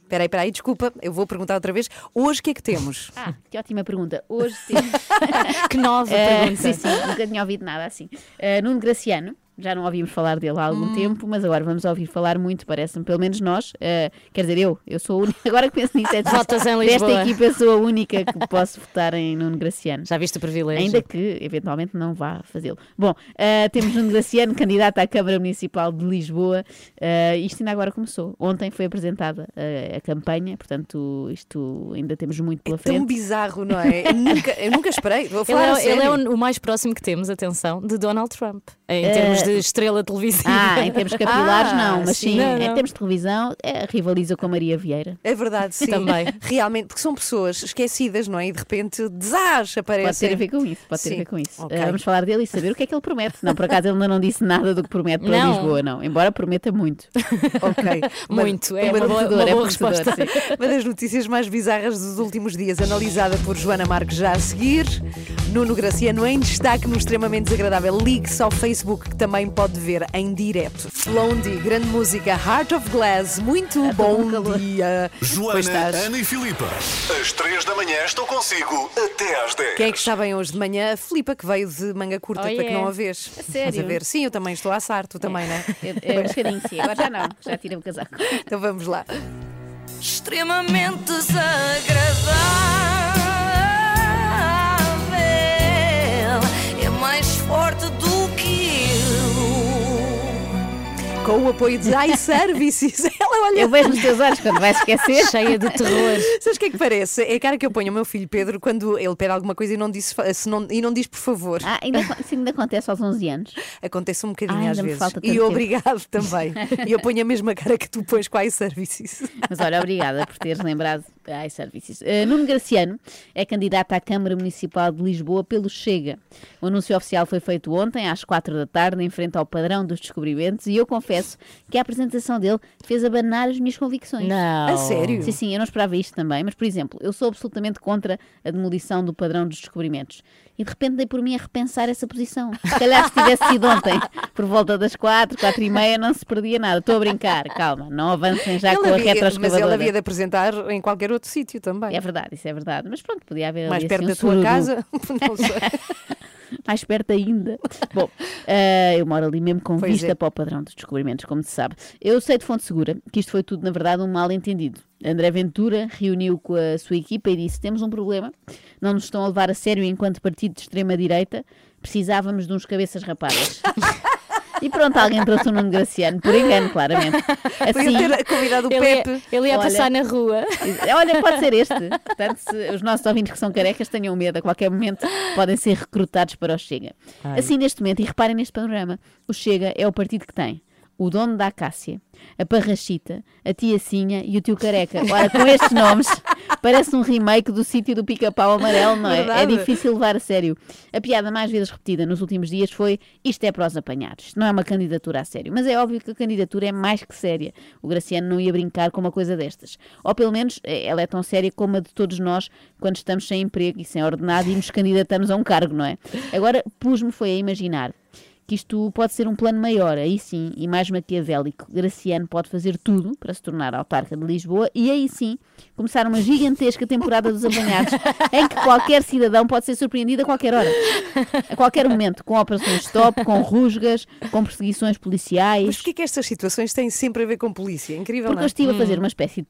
Espera aí, espera aí, desculpa, eu vou perguntar outra vez. Hoje o que é que temos? <laughs> Ah, que ótima pergunta. Hoje temos. <laughs> que nova Eh, pergunta. Sim, sim, nunca tinha ouvido nada assim. Eh, Nuno Graciano, já não ouvimos falar dele há algum Hum. tempo, mas agora vamos ouvir falar muito, parece-me, pelo menos nós. Eh, quer dizer, eu, eu sou a única. <laughs> Agora que penso nisso, é <laughs> Votas em desta Lisboa. equipa, eu sou a única que posso votar em Nuno Graciano. Já viste o privilégio? Ainda que, eventualmente, não vá fazê-lo. Bom, eh, temos Nuno Graciano, <laughs> candidato à Câmara Municipal de Lisboa. Eh, isto ainda agora começou. Ontem foi apresentada eh, a campanha, portanto, isto ainda temos muito pela frente. Tão bizarro, não é? Eu nunca, eu nunca esperei. Vou Ele falar a é, ele é sério. o, o mais próximo que temos, atenção, de Donald Trump, em termos de estrela televisiva. Ah, em termos capilares, Ah, não, mas sim. sim, Não, em não. termos de televisão, é, rivaliza com a Maria Vieira. É verdade, <laughs> sim. Também. Realmente, porque são pessoas esquecidas, não é? E de repente, desastre aparece. Pode ter a ver com isso, pode ter a Sim. ver com isso. Ok. Eh, vamos falar dele e saber o que é que ele promete. Não, por acaso ele ainda não disse nada do que promete para Não. Lisboa, não. Embora prometa muito. Ok. <laughs> Uma- Muito, é uma uma, boa, uma é boa prometedora, resposta. <laughs> Uma das notícias mais bizarras dos últimos dias, analisada por Joana Marques já a seguir. Nuno Graciano em destaque no extremamente desagradável. Ligue-se ao Facebook que também pode ver em direto. Blondie, grande música, Heart of Glass, muito com bom dia. Joana. Ana e Filipa. Às três da manhã estou consigo até às dez. Quem é que está bem hoje de manhã? A Filipa, que veio de manga curta, Oh, para que yeah. não a vês. A sério? a ver? Sim, eu também estou a assar, tu também, não é? É, é um bocadinho, sim. Agora já não, já tirei o casaco. <laughs> Então vamos lá. extremamente desagradável. É mais forte do Com o apoio de iServices. <laughs> Ela olha. Eu vejo nos teus olhos quando vais esquecer. Cheia de terror. Sabes o que é que parece? É a cara que eu ponho ao meu filho Pedro quando ele pede alguma coisa e não, disse, se não, e não diz por favor. Ah, ainda, isso ainda acontece aos 11 anos. Acontece um bocadinho Ah, às vezes. E tempo. obrigado <laughs> também. e eu ponho a mesma cara que tu pões com a iServices. Mas olha, obrigada por teres lembrado a iServices. Uh, Nuno Graciano é candidato à Câmara Municipal de Lisboa pelo Chega. O anúncio oficial foi feito ontem, às 4 da tarde, em frente ao padrão dos descobrimentos, e eu confesso que a apresentação dele fez abanar as minhas convicções. Não. A sério? Sim, sim, eu não esperava isto também, mas, por exemplo, eu sou absolutamente contra a demolição do padrão dos descobrimentos. E de repente dei por mim a repensar essa posição. Se calhar se tivesse sido ontem, por volta das quatro, quatro e meia, não se perdia nada. Estou a brincar, calma, não avancem já Ele com a havia- mas retroescavadora. ele havia de apresentar em qualquer outro sítio também. É verdade, isso é verdade. Mas pronto, podia haver Mais ali, perto assim, da tua um casa? <laughs> Não sei. <laughs> Mais perto ainda. Bom, eh, eu moro ali mesmo com Pois vista é. para o padrão dos descobrimentos, como se sabe. Eu sei de fonte segura que isto foi tudo, na verdade, um mal-entendido. André Ventura reuniu com a sua equipa e disse: Temos um problema, não nos estão a levar a sério enquanto partido de extrema-direita, precisávamos de uns cabeças rapadas. <laughs> E pronto, alguém trouxe o Nuno Graciano, por engano, claramente. Assim, Podia ter convidado o Ele ia, Pepe. ele ia Olha. passar na rua. <laughs> Olha, pode ser este. Portanto, se os nossos ouvintes que são carecas tenham medo, a qualquer momento podem ser recrutados para o Chega. Assim, neste momento, e reparem neste panorama, o Chega é o partido que tem o dono da Acácia, a Parrachita, a Tia Sinha e o Tio Careca. Ora, com estes nomes, <laughs> parece um remake do sítio do pica-pau amarelo, não é? É Verdade. difícil levar a sério. A piada mais vezes repetida nos últimos dias foi isto é para os apanhados. Não é uma candidatura a sério. Mas é óbvio que a candidatura é mais que séria. O Graciano não ia brincar com uma coisa destas. Ou pelo menos eh, ela é tão séria como a de todos nós quando estamos sem emprego e sem ordenado e nos candidatamos a um cargo, não é? Agora pus-me foi a imaginar que isto pode ser um plano maior, aí sim, e mais maquiavélico. Graciano pode fazer tudo para se tornar autarca de Lisboa e aí sim começar uma gigantesca temporada dos apanhados <laughs> em que qualquer cidadão pode ser surpreendido a qualquer hora, a qualquer momento, com operações stop, com rusgas, com perseguições policiais. Mas porquê que estas situações têm sempre a ver com polícia? Incrível, Porque não eu é? estive a Hum. fazer uma espécie de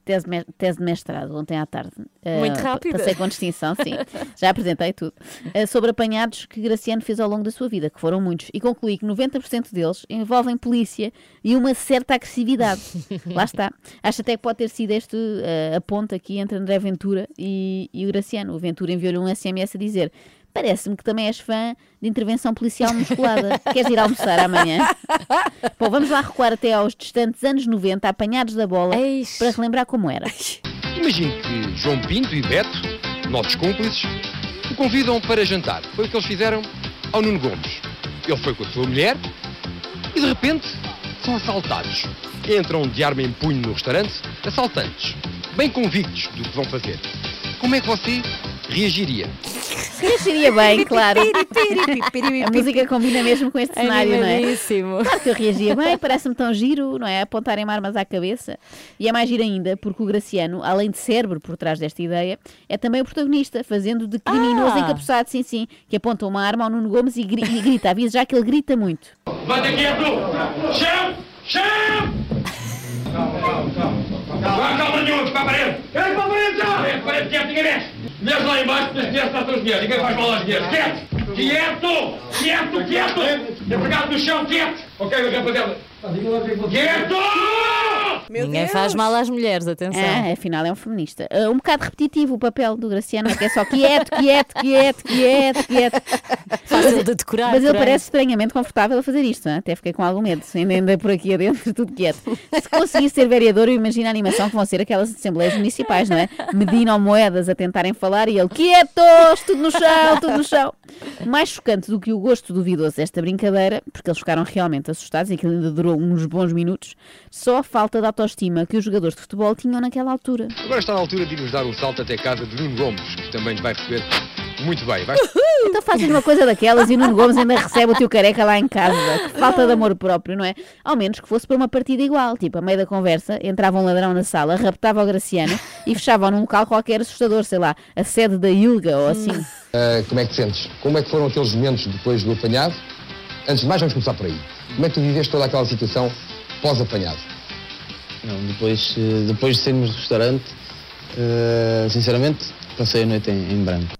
tese, de mestrado ontem à tarde. Muito Eh, rápida. Passei com distinção, sim. <laughs> Já apresentei tudo. Eh, sobre apanhados que Graciano fez ao longo da sua vida, que foram muitos. E concluí que 90% deles envolvem polícia e uma certa agressividade. <laughs> Lá está. Acho até que pode ter sido este eh, a ponta aqui entre André Ventura e, e o Graciano. O Ventura enviou-lhe um SMS a dizer. Parece-me que também és fã de intervenção policial musculada. <laughs> Queres ir almoçar amanhã? <laughs> Bom, vamos lá recuar até aos distantes anos 90, apanhados da bola, para relembrar como era. Imagine que João Pinto e Beto, novos cúmplices, o convidam para jantar. Foi o que eles fizeram ao Nuno Gomes. Ele foi com a sua mulher e de repente são assaltados. Entram de arma em punho no restaurante, assaltantes, bem convictos do que vão fazer. Como é que você reagiria? Reagiria bem, claro. A música combina mesmo com este cenário, não é? Claro que eu reagia bem, parece-me tão giro, não é? Apontarem armas à cabeça. E é mais giro ainda, porque o Graciano, além de cérebro por trás desta ideia, é também o protagonista, fazendo de criminoso Ah. encapuçado, sim, sim, que aponta uma arma ao Nuno Gomes e, gri- e grita, avisa já que ele grita muito. Manda quieto! Chão! Chão! Calma, calma, calma. Calma, calma nenhuma, para a parede! Quem para parede já? Parede, parede, quieto, ninguém mexe! Mexe lá embaixo, mulheres tratam as mulheres, ninguém faz mal às mulheres. Quieto! Quieto! Quieto, quieto! Empregado no chão, quieto! Ok, meu rapaziada. Quieto! Ninguém faz mal às mulheres, atenção. É, afinal é um feminista. Ah, um bocado repetitivo o papel do Graciano, que é só quieto, quieto, quieto, quieto, quieto. Fácil de decorar. Mas ele parece estranhamente confortável a fazer isto, hein? até fiquei com algum medo. Ainda por aqui adentro, tudo quieto. Se conseguir ser vereador, eu imagino a animação que vão ser aquelas assembleias municipais, não é? Medina ou moedas a tentarem falar e ele, quietos, tudo no chão, tudo no chão. Mais chocante do que o gosto duvidoso desta brincadeira, porque eles ficaram realmente assustados e aquilo ainda durou uns bons minutos, só a falta de autoestima que os jogadores de futebol tinham naquela altura. Agora está na altura de irmos dar um salto até casa de Nuno Gomes, que também vai receber muito bem. Vai... Então fazes uma coisa daquelas e o Nuno Gomes ainda recebe o teu careca lá em casa. Que falta de amor próprio, não é? Ao menos que fosse para uma partida igual. Tipo, a meio da conversa, entrava um ladrão na sala, raptava o Graciano e fechava num local qualquer assustador, sei lá, a sede da Ilga ou assim. Ah, como é que te sentes? Como é que foram aqueles momentos depois do apanhado? Antes de mais, vamos começar por aí. Como é que tu viveste toda aquela situação pós-apanhado? Não, depois, eh, depois de sairmos do restaurante, eh, sinceramente, passei a noite em, em branco.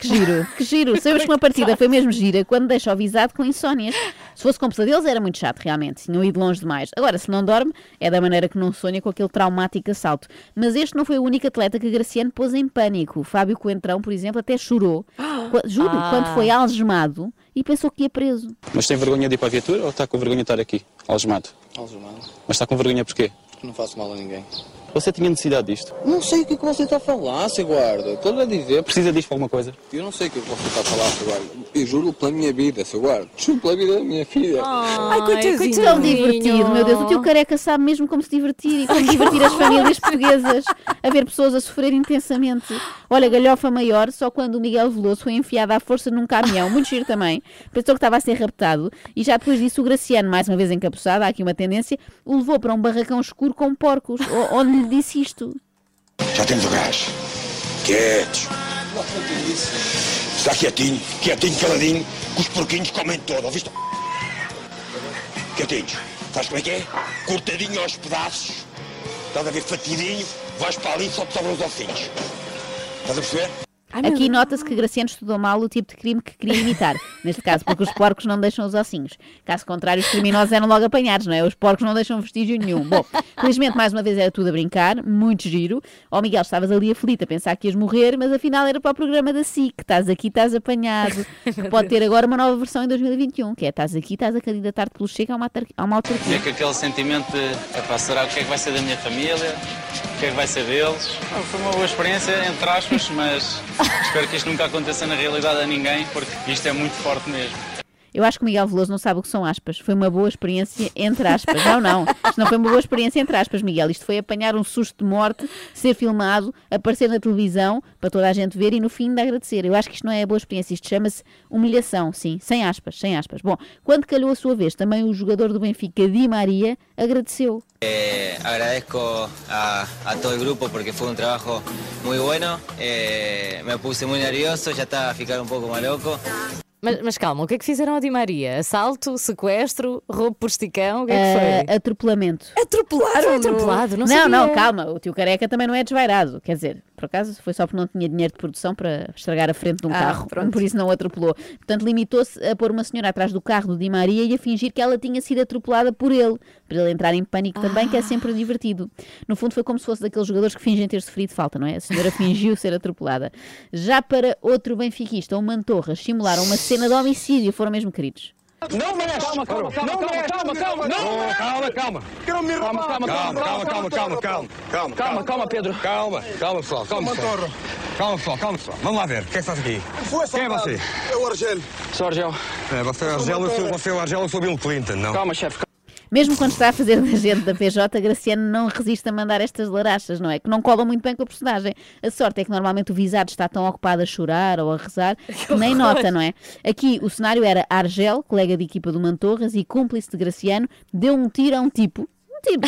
Que giro, que giro. Sabes que uma partida foi mesmo gira quando deixa o visado com insónias. Se fosse com pesadelos era muito chato, realmente. Tinham ido longe demais. Agora, se não dorme, é da maneira que não sonha com aquele traumático assalto. Mas este não foi o único atleta que Graciano pôs em pânico. O Fábio Coentrão, por exemplo, até chorou. Juro, Ah. quando foi algemado e pensou que ia preso. Mas tem vergonha de ir para a viatura ou está com vergonha de estar aqui, algemado? Algemado. Mas está com vergonha porquê? Porque não faço mal a ninguém. Você tinha necessidade disto? Não sei o que, é que você está a falar, seu guarda. Estou-lhe a dizer. Precisa disto para alguma coisa? Eu não sei o que, é que você está a falar, seu guarda. Eu juro pela minha vida, seu guarda. Juro pela vida da minha filha. Ai, coitadinho. Tão divertido, meu Deus. O teu careca sabe mesmo como se divertir e como divertir as famílias portuguesas a ver pessoas a sofrer intensamente. Olha, galhofa maior, só quando o Miguel Veloso foi enfiado à força num caminhão, muito giro também, pensou que estava a ser raptado e já depois disso o Graciano, mais uma vez encapuçado, há aqui uma tendência, o levou para um barracão escuro com porcos, onde lhe disse isto. Já temos o gás. Quietos. Está quietinho, quietinho, caladinho, que os porquinhos comem todo, ouviste? Quietinhos. Sabes como é que é? Cortadinho aos pedaços. Estás a ver fatidinho, vais para ali e só te sobram os ossinhos. Estás a perceber? Aqui nota-se que Graciano estudou mal o tipo de crime que queria imitar. <laughs> Neste caso, porque os porcos não deixam os ossinhos. Caso contrário, os criminosos eram logo apanhados, não é? Os porcos não deixam vestígio nenhum. Bom, felizmente, mais uma vez era tudo a brincar, muito giro. Ó Miguel, estavas ali aflito a pensar que ias morrer, mas afinal era para o programa da SIC. Estás aqui, estás apanhado. <laughs> Que pode ter agora uma nova versão em 2021, que é estás aqui, estás a candidatar-te pelo Chega a uma, a uma autarquia. É que aquele sentimento de, epá, será o que é que vai ser da minha família? O que é que vai ser deles? Foi uma boa experiência, entre aspas, mas espero que isto nunca aconteça na realidade a ninguém, porque isto é muito forte mesmo. Eu acho que o Miguel Veloso não sabe o que são aspas. Foi uma boa experiência entre aspas. Não, não. Isto não foi uma boa experiência entre aspas, Miguel. Isto foi apanhar um susto de morte, ser filmado, aparecer na televisão para toda a gente ver e no fim de agradecer. Eu acho que isto não é boa experiência. Isto chama-se humilhação, sim. Sem aspas, sem aspas. Bom, quando calhou a sua vez, também o jogador do Benfica, Di Maria, agradeceu. Eh, a, a todo el grupo porque fue un trabajo muy bueno. Eh, me puse muy nervioso, ya estaba a ficar un poco más loco. Mas, mas calma, o que é que fizeram a Di Maria? Assalto, sequestro, roubo por esticão? O que é que foi? Ah, atropelamento. Atropelaram? Foi atropelado, não não, sabia. não, calma. O tio Careca também não é desvairado. Quer dizer, por acaso foi só porque não tinha dinheiro de produção para estragar a frente de um Ah, carro. pronto. Por isso não atropelou. Portanto, limitou-se a pôr uma senhora atrás do carro do Di Maria e a fingir que ela tinha sido atropelada por ele. Para ele entrar em pânico também, que é sempre divertido. No fundo, foi como se fosse daqueles jogadores que fingem ter sofrido falta, não é? A senhora fingiu ser atropelada. Já para outro benfiquista, o Mantorras, simularam uma cena de homicídio. Foram mesmo queridos. Não mexe! Calma, calma, calma, calma, calma, calma, não! Calma, calma. Calma, calma, calma, calma, calma, calma, calma, calma, calma, calma, Pedro. Calma, calma, pessoal, calma, pessoal. Calma, pessoal, calma, pessoal. Vamos lá ver, quem é que estás aqui? Quem é você? É o Argélio. Sou Argel. É, você é o Argélio, eu sou, você é o Argélio, eu sou Bill Clinton, não? Calma, chefe. Mesmo quando está a fazer de agente da PJ, Graciano não resiste a mandar estas larachas, não é? Que não colam muito bem com a personagem. A sorte é que normalmente o visado está tão ocupado a chorar ou a rezar <laughs> que nem nota, não é? Aqui o cenário era Argel, colega de equipa do Mantorras e cúmplice de Graciano, deu um tiro a um tipo. Tiro,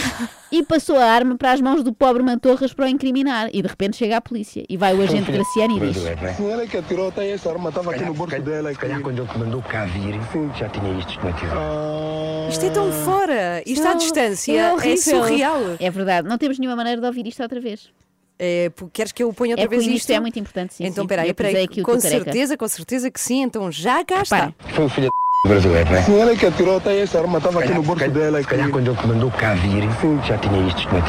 E passou a arma para as mãos do pobre Mantorras para o incriminar. E de repente chega a polícia. E vai o agente Graciano e diz: Sim, ela que atirou, tem essa arma, estava aqui no bolso dela. Se calhar quando ele mandou cá vir, já tinha isto no Isto é tão fora. Isto à distância é é, surreal. É verdade, não temos nenhuma maneira de ouvir isto outra vez. É, queres que eu ponha outra É vez isto? é muito importante, sim, Então, sim. peraí, Eu pusei peraí. aqui o Com certeza, com certeza que sim. Então já cá está. Foi o filho brasileiro, não é? Sim, ela que atirou, tem essa arma, estava aqui no bolso dela. Se calhar quando ele mandou cá vir, já tinha isto no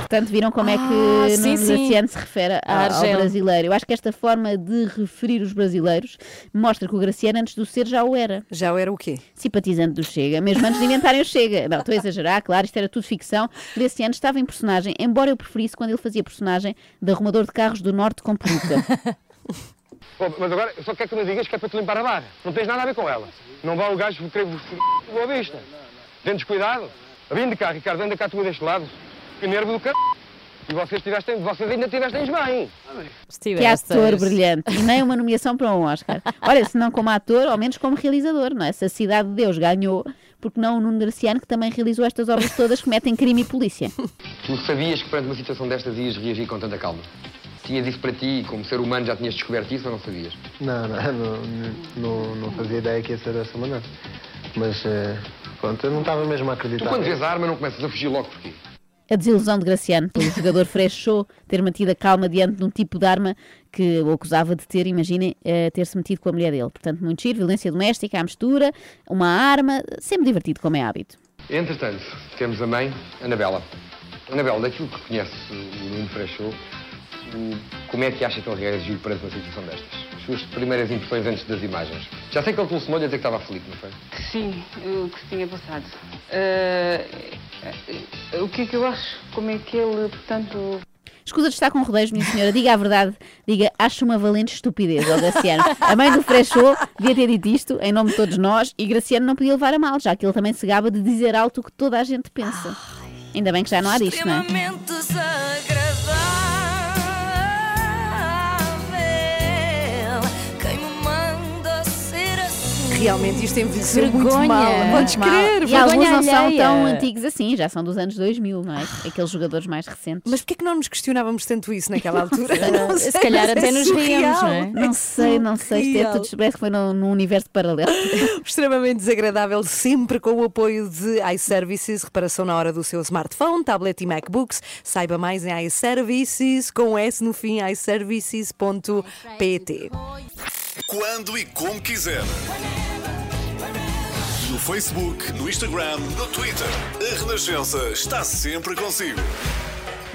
Portanto, viram como é que Ah, sim, sim. Graciano se refere A a- ao brasileiro. Eu acho que esta forma de referir os brasileiros mostra que o Graciano, antes do ser, já o era. Já era o quê? Simpatizante do Chega, mesmo antes de inventarem o Chega. Não, estou a exagerar, claro, isto era tudo ficção. Graciano estava em personagem, embora eu preferisse quando ele fazia personagem de arrumador de carros do Norte com peruca. <laughs> mas agora só quero que me digas que é para te limpar a barra. Não tens nada a ver com ela. Não vá o gajo querer vos boa vista. Tem descuidado. Vim de cá, Ricardo, anda cá tu deste lado. Que nervo do c... E vocês, tivestem, vocês ainda tivestem bem. que ator brilhante. E nem uma nomeação para um Oscar. Olha, se não como ator, ao menos como realizador, não é? Se a Cidade de Deus ganhou, porque não o Nuno Graciano, que também realizou estas obras todas que metem crime e polícia. Tu sabias que perante uma situação destas ias reagir com tanta calma? Tinhas isso para ti, como ser humano já tinhas descoberto isso ou não sabias? Não, não, não, não, não fazia ideia que ia ser dessa maneira. Mas, eh, pronto, eu não estava mesmo a acreditar. Tu quando vês a arma não começas a fugir logo porquê? A desilusão de Graciano pelo <laughs> jogador Freixo ter mantido a calma diante de um tipo de arma que o acusava de ter, imaginem, eh, ter-se metido com a mulher dele. Portanto, muito giro, violência doméstica, à mistura, uma arma, sempre divertido, como é hábito. Entretanto, temos a mãe, Anabela. Anabela, daquilo que conhece o Nuno Freixo, o- como é que acha que ele reagiu perante uma situação destas? As suas primeiras impressões antes das imagens. Já sei que ele telefonou-lhe a dizer que estava aflito, não foi? Sim, o que se tinha passado. Eh, o que é que eu acho? Como é que ele, portanto. Escusa de estar com rodeios, minha senhora, diga a verdade, diga, acho uma valente estupidez, ó Graciano. A mãe do Freixo devia ter dito isto em nome de todos nós e Graciano não podia levar a mal, já que ele também se gaba de dizer alto o que toda a gente pensa. Ainda bem que já não há disto, não é? Realmente isto envelheceu muito Vergonha. mal. Podes Mal. crer, E alguns não são tão antigos assim, já são dos anos 2000, não é? Aqueles jogadores mais recentes. Mas porquê que não nos questionávamos tanto isso naquela altura? Não <laughs> sei, Se calhar até é nos ríamos, não é? Não sei, não sei. Isto é tudo, parece que foi num, num universo paralelo. <laughs> Extremamente desagradável, sempre com o apoio de iServices, reparação na hora do seu smartphone, tablet e MacBooks. Saiba mais em iServices, com S no fim, iServices.pt. Quando e como quiser. No Facebook, no Instagram, no Twitter. A Renascença está sempre consigo.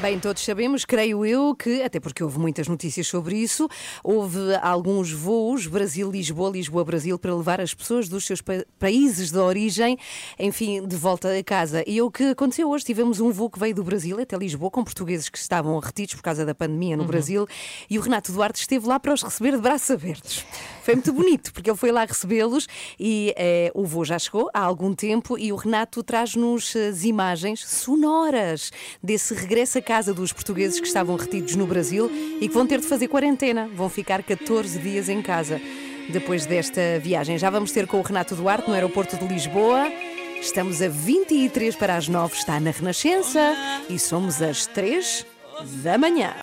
Bem, todos sabemos, creio eu, que, até porque houve muitas notícias sobre isso, houve alguns voos Brasil-Lisboa, Lisboa-Brasil, para levar as pessoas dos seus pa países de origem, enfim, de volta a casa. E é o que aconteceu hoje. Tivemos um voo que veio do Brasil até Lisboa, com portugueses que estavam retidos por causa da pandemia no Uhum. Brasil, e o Renato Duarte esteve lá para os receber de braços abertos. Foi muito bonito, porque ele foi lá recebê-los e eh, o voo já chegou há algum tempo e o Renato traz-nos as imagens sonoras desse regresso a casa dos portugueses que estavam retidos no Brasil e que vão ter de fazer quarentena. Vão ficar 14 dias em casa depois desta viagem. Já vamos ter com o Renato Duarte no aeroporto de Lisboa. Estamos a 23 para as 9, está na Renascença e somos às 3 da manhã.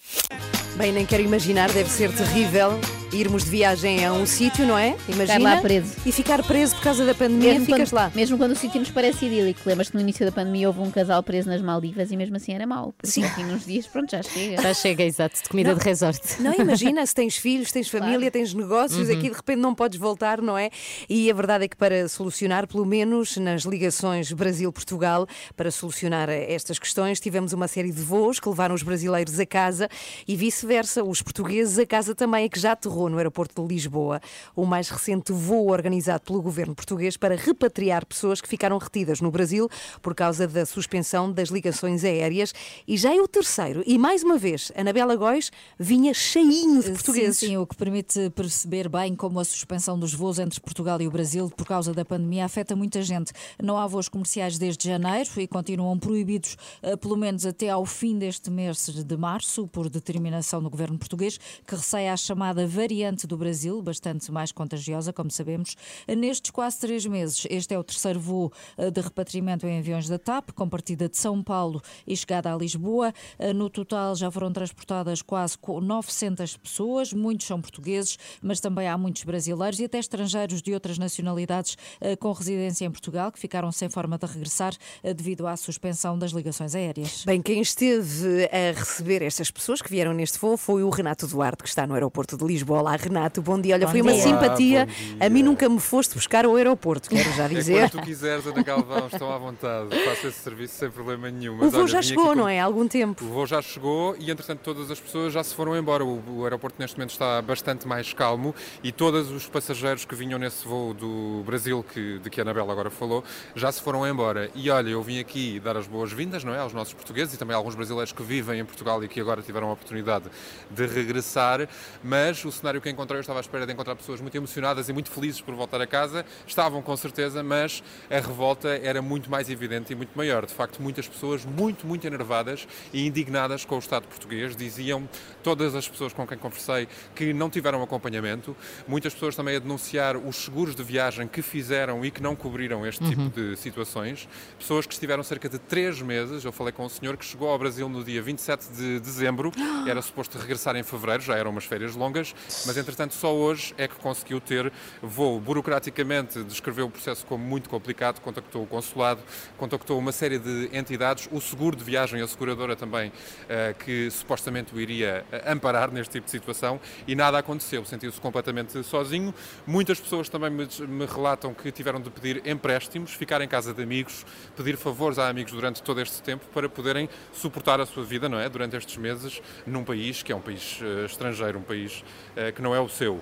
Bem, nem quero imaginar, deve ser terrível irmos de viagem a um sítio, não é? Imagina. lá preso. E ficar preso por causa da pandemia, ficas quando, lá. Mesmo quando o sítio nos parece idílico. Lembras-te no início da pandemia houve um casal preso nas Maldivas e mesmo assim era mau. Sim. Sim. uns dias, pronto, já chega. Já chega, exato, de comida Não. de resort. Não, imagina <laughs> se tens filhos, tens família, tens negócios, Uhum. aqui de repente não podes voltar, não é? E a verdade é que para solucionar, pelo menos nas ligações Brasil-Portugal, para solucionar estas questões, tivemos uma série de voos que levaram os brasileiros a casa e vice-versa, os portugueses a casa também, é que já aterrou no aeroporto de Lisboa. O mais recente voo organizado pelo governo português para repatriar pessoas que ficaram retidas no Brasil por causa da suspensão das ligações aéreas. E já é o terceiro. E mais uma vez, Anabela Góis vinha cheinho de portugueses. Sim, sim, o que permite perceber bem como a suspensão dos voos entre Portugal e o Brasil por causa da pandemia afeta muita gente. Não há voos comerciais desde janeiro e continuam proibidos eh, pelo menos até ao fim deste mês de março, por determinação do governo português, que receia a chamada variante do Brasil, bastante mais contagiosa, como sabemos. Nestes quase três meses, este é o terceiro voo eh, de repatriamento em aviões da TAP, com partida de São Paulo e chegada a Lisboa. Eh, No total já foram transportadas quase co- 900 pessoas, muitos são portugueses, mas também há muitos brasileiros e até estrangeiros de outras nacionalidades eh, com residência em Portugal que ficaram sem forma de regressar devido à suspensão das ligações aéreas. Bem, quem esteve a receber estas pessoas que vieram neste foi o Renato Duarte, que está no aeroporto de Lisboa. Olá, Renato, bom dia. Olha, Bom foi uma dia. simpatia. A mim nunca me foste buscar ao aeroporto, quero já É dizer. quando tu quiseres, Ana Galvão, estão à vontade. Faço esse serviço sem problema nenhum. O Mas, voo olha, já chegou, não é? Há algum tempo. O voo já chegou e, entretanto, todas as pessoas já se foram embora. O, o aeroporto, neste momento, está bastante mais calmo e todos os passageiros que vinham nesse voo do Brasil, que, de que a Anabela agora falou, já se foram embora. E, olha, eu vim aqui dar as boas-vindas não é, aos nossos portugueses e também a alguns brasileiros que vivem em Portugal e que agora tiveram a oportunidade de regressar. Mas o cenário que encontrei, eu estava à espera de encontrar pessoas muito emocionadas e muito felizes por voltar a casa. Estavam, com certeza, mas a revolta era muito mais evidente e muito maior. De facto, muitas pessoas muito, muito enervadas e indignadas com o Estado português. Diziam todas as pessoas com quem conversei que não tiveram acompanhamento. Muitas pessoas também a denunciar os seguros de viagem que fizeram e que não cobriram este tipo Uhum. de situações. Pessoas que estiveram cerca de três meses. Eu falei com um senhor que chegou ao Brasil no dia 27 de dezembro. <gasps> Era suposto regressar em fevereiro, já eram umas férias longas, mas entretanto só hoje é que conseguiu ter voo. Burocraticamente descreveu o processo como muito complicado, contactou o consulado, contactou uma série de entidades, o seguro de viagem, a seguradora também, eh, que supostamente o iria eh, amparar neste tipo de situação e nada aconteceu. Sentiu-se completamente sozinho. Muitas pessoas também me, me relatam que tiveram de pedir empréstimos, ficar em casa de amigos, pedir favores a amigos durante todo este tempo para poderem suportar a sua vida, não é? Durante estes meses num país que é um país eh, estrangeiro, um país eh, que não é o seu.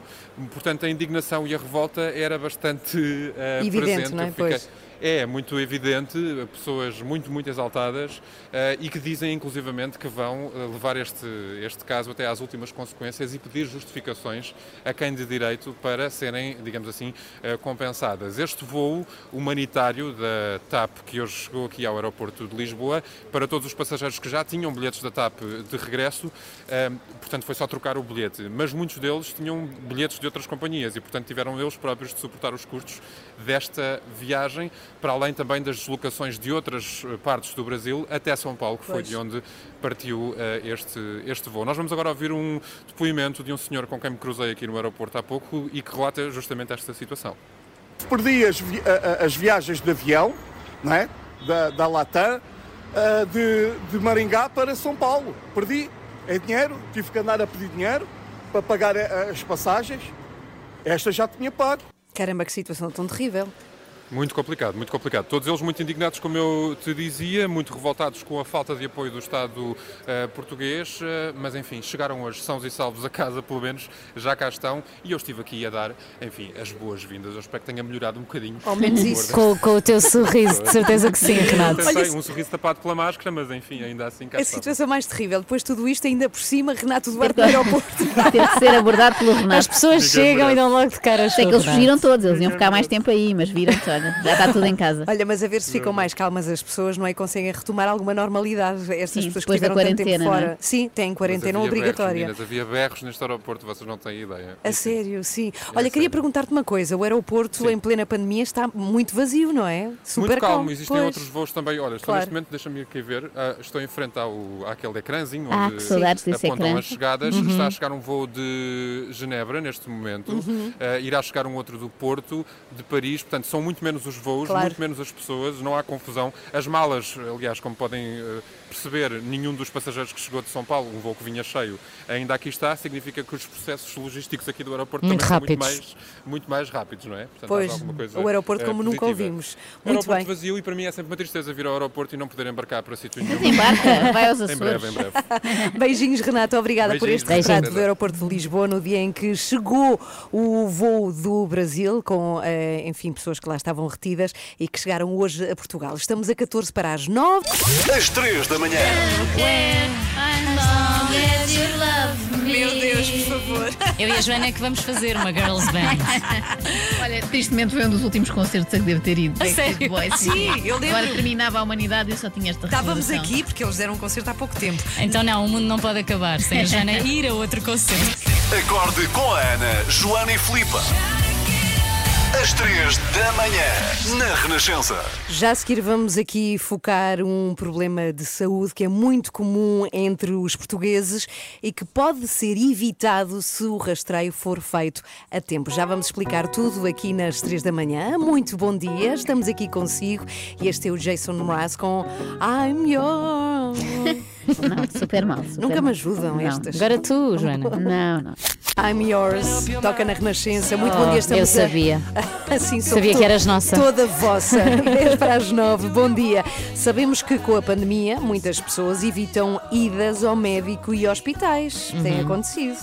Portanto, a indignação e a revolta era bastante eh, Evidente, presente. não é? É muito evidente, pessoas muito, muito exaltadas eh, e que dizem inclusivamente que vão eh, levar este, este caso até às últimas consequências e pedir justificações a quem de direito para serem, digamos assim, eh, compensadas. Este voo humanitário da TAP, que hoje chegou aqui ao aeroporto de Lisboa, para todos os passageiros que já tinham bilhetes da TAP de regresso, eh, portanto foi só trocar o bilhete, mas muitos deles tinham bilhetes de outras companhias e, portanto, tiveram eles próprios de suportar os custos desta viagem, para além também das deslocações de outras eh, partes do Brasil até São Paulo, que foi Pois. de onde partiu eh, este, este voo. Nós vamos agora ouvir um depoimento de um senhor com quem me cruzei aqui no aeroporto há pouco e que relata justamente esta situação. Perdi as, vi- as viagens de avião, não é? Da, da Latam, ah, de, de Maringá para São Paulo. Perdi. É dinheiro, tive que andar a pedir dinheiro para pagar as passagens. Esta já tinha pago. Caramba, que situação tão terrível. Muito complicado, muito complicado. Todos eles muito indignados, como eu te dizia, muito revoltados com a falta de apoio do Estado eh, português, eh, mas enfim, chegaram hoje sãos e salvos a casa, pelo menos, já cá estão, e eu estive aqui a dar, enfim, as boas-vindas. Eu espero que tenha melhorado um bocadinho. Ao menos isso. Com, com o teu sorriso, de certeza que sim, <laughs> Renato. Tentei, um sorriso tapado pela máscara, mas enfim, ainda assim cá A estava. situação mais terrível, depois de tudo isto, ainda por cima, Renato Duarte no aeroporto. <laughs> Teve que ser abordado pelo Renato. As pessoas chegam e dão logo de cara Sei que eles fugiram todos, eles iam ficar mais tempo aí, mas viram-se, olha, já está tudo em casa. Olha, mas a ver se ficam mais calmas as pessoas, não é? Conseguem retomar alguma normalidade. Estas Sim, pessoas que estiveram tanto tempo é? fora. Sim, têm quarentena havia berros, obrigatória. meninas, havia berros neste aeroporto, vocês não têm ideia. A sério, sim. Olha, queria perguntar-te uma coisa. O aeroporto, em plena pandemia, está muito vazio, não é? Super Muito calmo, existem Pois. outros voos também. Olha, estou Claro. neste momento, deixa-me aqui ver, ah, estou em frente ao, àquele ecrãzinho Ah, onde que saudades desse apontam ecrã. as chegadas. Uhum. Está a chegar um voo de Genebra neste momento, Uhum. Ah, irá chegar um outro do Porto, de Paris, portanto são muito menos os voos, Claro. muito menos as pessoas, não há confusão. As malas, aliás, como podem ah, perceber, nenhum dos passageiros que chegou de São Paulo, um voo que vinha cheio, ainda aqui está, significa que os processos logísticos aqui do aeroporto Muito também rápidos. são muito mais, muito mais rápidos, não é? Portanto, Pois, alguma coisa, o aeroporto ah, como nunca positiva. ouvimos. Muito aeroporto bem. vazio e para mim é sempre uma tristeza vir ao aeroporto e não poder embarcar para sítio nenhum. embarca, vai aos Em breve, Açores. em breve. <laughs> Beijinhos, Renato. Obrigada por Beijinhos, este retrato do aeroporto de Lisboa no dia em que chegou o voo do Brasil com, eh, enfim, pessoas que lá estavam retidas e que chegaram hoje a Portugal. Estamos a 14 para as 9. Às 3 da manhã. Meu Deus, por favor. Eu e a Joana é que vamos fazer uma girls band. <laughs> Olha, tristemente foi um dos últimos concertos a que devo ter ido. A Backstreet sério? Boys. Sim, eu lembro. Agora terminava a humanidade e eu só tinha esta Estávamos recordação. aqui porque eles deram um concerto há pouco tempo. Então não, o mundo não pode acabar sem a Joana ir a outro concerto. Acorde com a Ana, Joana e Filipa. Às 3 da manhã, na Renascença. Já a seguir vamos aqui focar um problema de saúde que é muito comum entre os portugueses e que pode ser evitado se o rastreio for feito a tempo. Já vamos explicar tudo aqui nas três da manhã. Muito bom dia, estamos aqui consigo e este é o Jason Mraz com I'm Yours. Não, super mal. super Nunca me mal. ajudam Não. estas. Agora tu, Joana. <laughs> Não, não. I'm Yours, toca na Renascença. Muito Oh, bom dia, estamos eu a- sabia. Assim, sou Sabia que eras nossa. Toda <laughs> vossa. 10 para as 9. Bom dia. Sabemos que com a pandemia muitas pessoas evitam idas ao médico e hospitais. Tem Uhum. acontecido.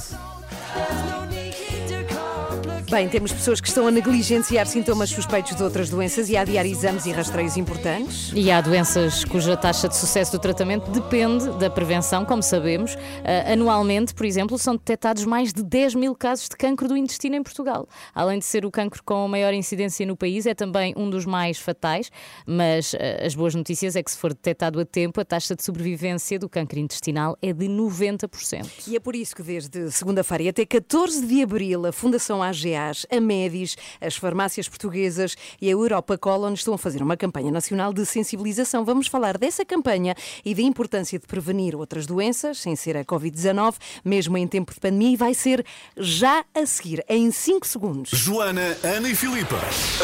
Bem, temos pessoas que estão a negligenciar sintomas suspeitos de outras doenças e a adiar exames e rastreios importantes. E há doenças cuja taxa de sucesso do tratamento depende da prevenção, como sabemos. Ah, anualmente, por exemplo, são detectados mais de 10 mil casos de cancro do intestino em Portugal. Além de ser o cancro com maior incidência no país, é também um dos mais fatais. Mas ah, as boas notícias é que, se for detectado a tempo, a taxa de sobrevivência do cancro intestinal é de 90%. E é por isso que desde segunda-feira e até 14 de abril a Fundação AGAs, a Medis, as farmácias portuguesas e a Europa Colon estão a fazer uma campanha nacional de sensibilização. Vamos falar dessa campanha e da importância de prevenir outras doenças, sem ser a Covid-19, mesmo em tempo de pandemia, e vai ser já a seguir, em 5 segundos. Joana, Ana e Filipa.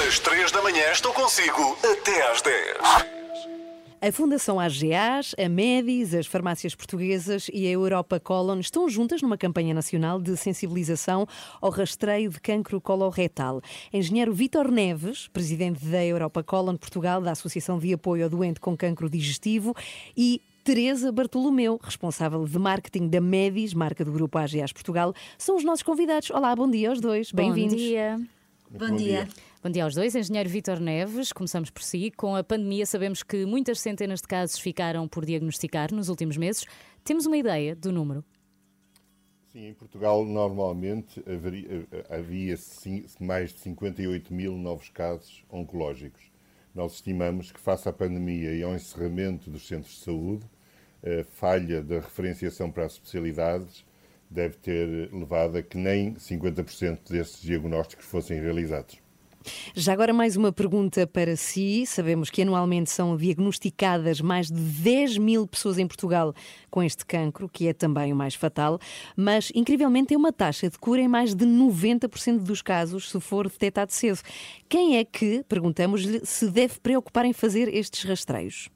Às 3 da manhã estou consigo até às 10. A Fundação AGAs, a Medis, as farmácias portuguesas e a Europa Colon estão juntas numa campanha nacional de sensibilização ao rastreio de cancro coloretal. Engenheiro Vítor Neves, presidente da Europa Colon Portugal, da Associação de Apoio ao Doente com Cancro Digestivo, e Teresa Bartolomeu, responsável de marketing da Medis, marca do grupo AGAs Portugal, são os nossos convidados. Olá, bom dia aos dois, bem-vindos. Bom dia. Bom dia. Bom dia aos dois. Engenheiro Vítor Neves, começamos por si. Com a pandemia, sabemos que muitas centenas de casos ficaram por diagnosticar nos últimos meses. Temos uma ideia do número? Sim, em Portugal normalmente haveria- havia mais de 58 mil novos casos oncológicos. Nós estimamos que, face à pandemia e ao encerramento dos centros de saúde, a falha da referenciação para as especialidades deve ter levado a que nem 50% desses diagnósticos fossem realizados. Já agora mais uma pergunta para si. Sabemos que anualmente são diagnosticadas mais de 10 mil pessoas em Portugal com este cancro, que é também o mais fatal, mas incrivelmente tem uma taxa de cura em mais de 90% dos casos se for detectado cedo. Quem é que, perguntamos-lhe, se deve preocupar em fazer estes rastreios?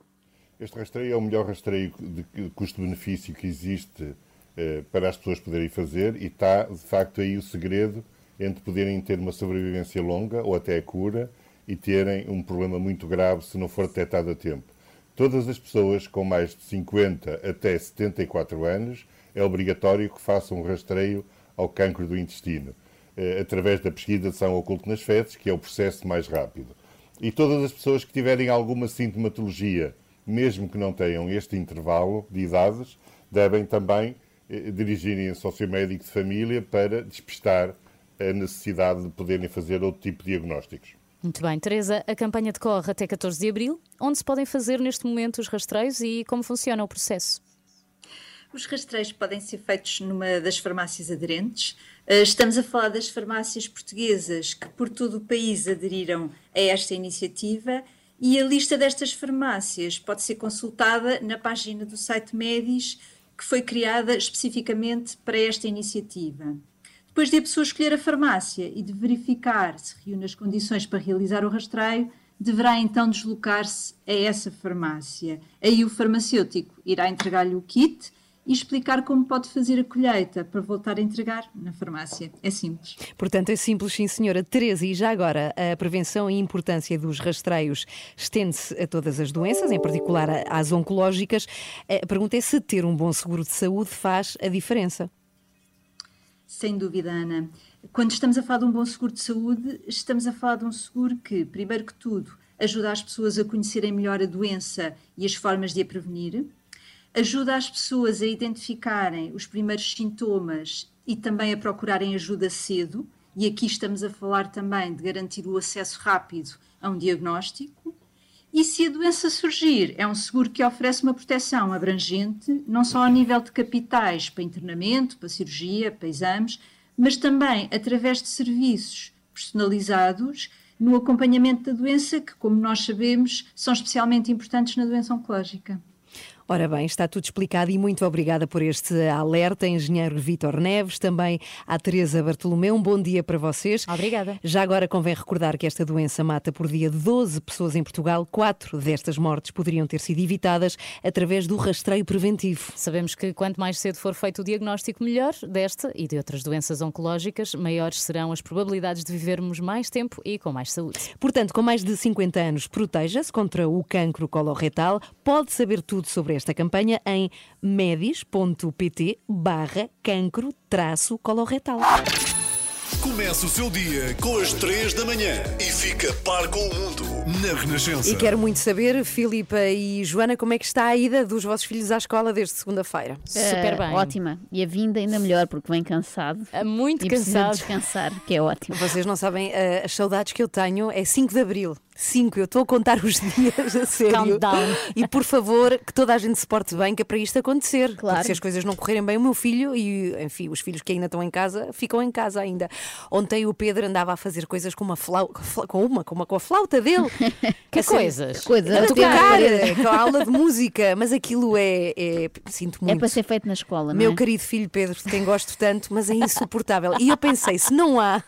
Este rastreio é o melhor rastreio de custo-benefício que existe eh, para as pessoas poderem fazer e está, de facto, aí o segredo entre poderem ter uma sobrevivência longa ou até a cura e terem um problema muito grave se não for detectado a tempo. Todas as pessoas com mais de 50 até 74 anos é obrigatório que façam um rastreio ao cancro do intestino, eh, através da pesquisa de São Oculto nas Fezes, que é o processo mais rápido. E todas as pessoas que tiverem alguma sintomatologia, mesmo que não tenham este intervalo de idades, devem também eh, dirigirem-se ao seu médico de família para despistar a necessidade de poderem fazer outro tipo de diagnósticos. Muito bem, Teresa, a campanha decorre até 14 de abril. Onde se podem fazer neste momento os rastreios e como funciona o processo? Os rastreios podem ser feitos numa das farmácias aderentes. Eh, Estamos a falar das farmácias portuguesas que por todo o país aderiram a esta iniciativa e a lista destas farmácias pode ser consultada na página do site Medis, que foi criada especificamente para esta iniciativa. Depois de a pessoa escolher a farmácia e de verificar se reúne as condições para realizar o rastreio, deverá então deslocar-se a essa farmácia. Aí o farmacêutico irá entregar-lhe o kit e explicar como pode fazer a colheita para voltar a entregar na farmácia. É simples. Portanto, é simples, sim, senhora. Teresa, e já agora, a prevenção e importância dos rastreios estende-se a todas as doenças, em particular a- às oncológicas. A pergunta é se ter um bom seguro de saúde faz a diferença. Sem dúvida, Ana. Quando estamos a falar de um bom seguro de saúde, estamos a falar de um seguro que, primeiro que tudo, ajuda as pessoas a conhecerem melhor a doença e as formas de a prevenir, ajuda as pessoas a identificarem os primeiros sintomas e também a procurarem ajuda cedo, e aqui estamos a falar também de garantir o acesso rápido a um diagnóstico. E se a doença surgir, é um seguro que oferece uma proteção abrangente, não só ao nível de capitais para internamento, para cirurgia, para exames, mas também através de serviços personalizados no acompanhamento da doença, que, como nós sabemos, são especialmente importantes na doença oncológica. Ora bem, está tudo explicado e muito obrigada por este alerta, engenheiro Vítor Neves, também à Teresa Bartolomeu. Um bom dia para vocês. Obrigada. Já agora convém recordar que esta doença mata por dia 12 pessoas em Portugal. Quatro destas mortes poderiam ter sido evitadas através do rastreio preventivo. Sabemos que quanto mais cedo for feito o diagnóstico melhor desta e de outras doenças oncológicas, maiores serão as probabilidades de vivermos mais tempo e com mais saúde. Portanto, com mais de 50 anos, proteja-se contra o cancro coloretal. Pode saber tudo sobre esta campanha em medis.pt barra cancro traço coloretal. Começa o seu dia com as 3 da manhã e fica par com o mundo na Renascença. E quero muito saber, Filipa e Joana, como é que está a ida dos vossos filhos à escola desde segunda-feira? Ah, Ótima. E a vinda ainda melhor, porque vem cansado. Muito e cansado. descansar, que é ótimo. Vocês não sabem, eh, as saudades que eu tenho é 5 de Abril. 5, eu estou a contar os <laughs> dias a sério. Countdown. E por favor, que toda a gente se porte bem, que é para isto acontecer. Claro. Porque se as coisas não correrem bem, o meu filho e, enfim, os filhos que ainda estão em casa, ficam em casa ainda. Ontem o Pedro andava a fazer coisas com uma flauta, com uma, com uma, com a flauta dele. <laughs> Que Assim, coisas? Coisas A tocar, ter. com a aula de música, mas aquilo é, é sinto muito. É para ser feito na escola, não Meu é? querido filho Pedro, de quem gosto tanto, mas é insuportável. E eu pensei, se não há,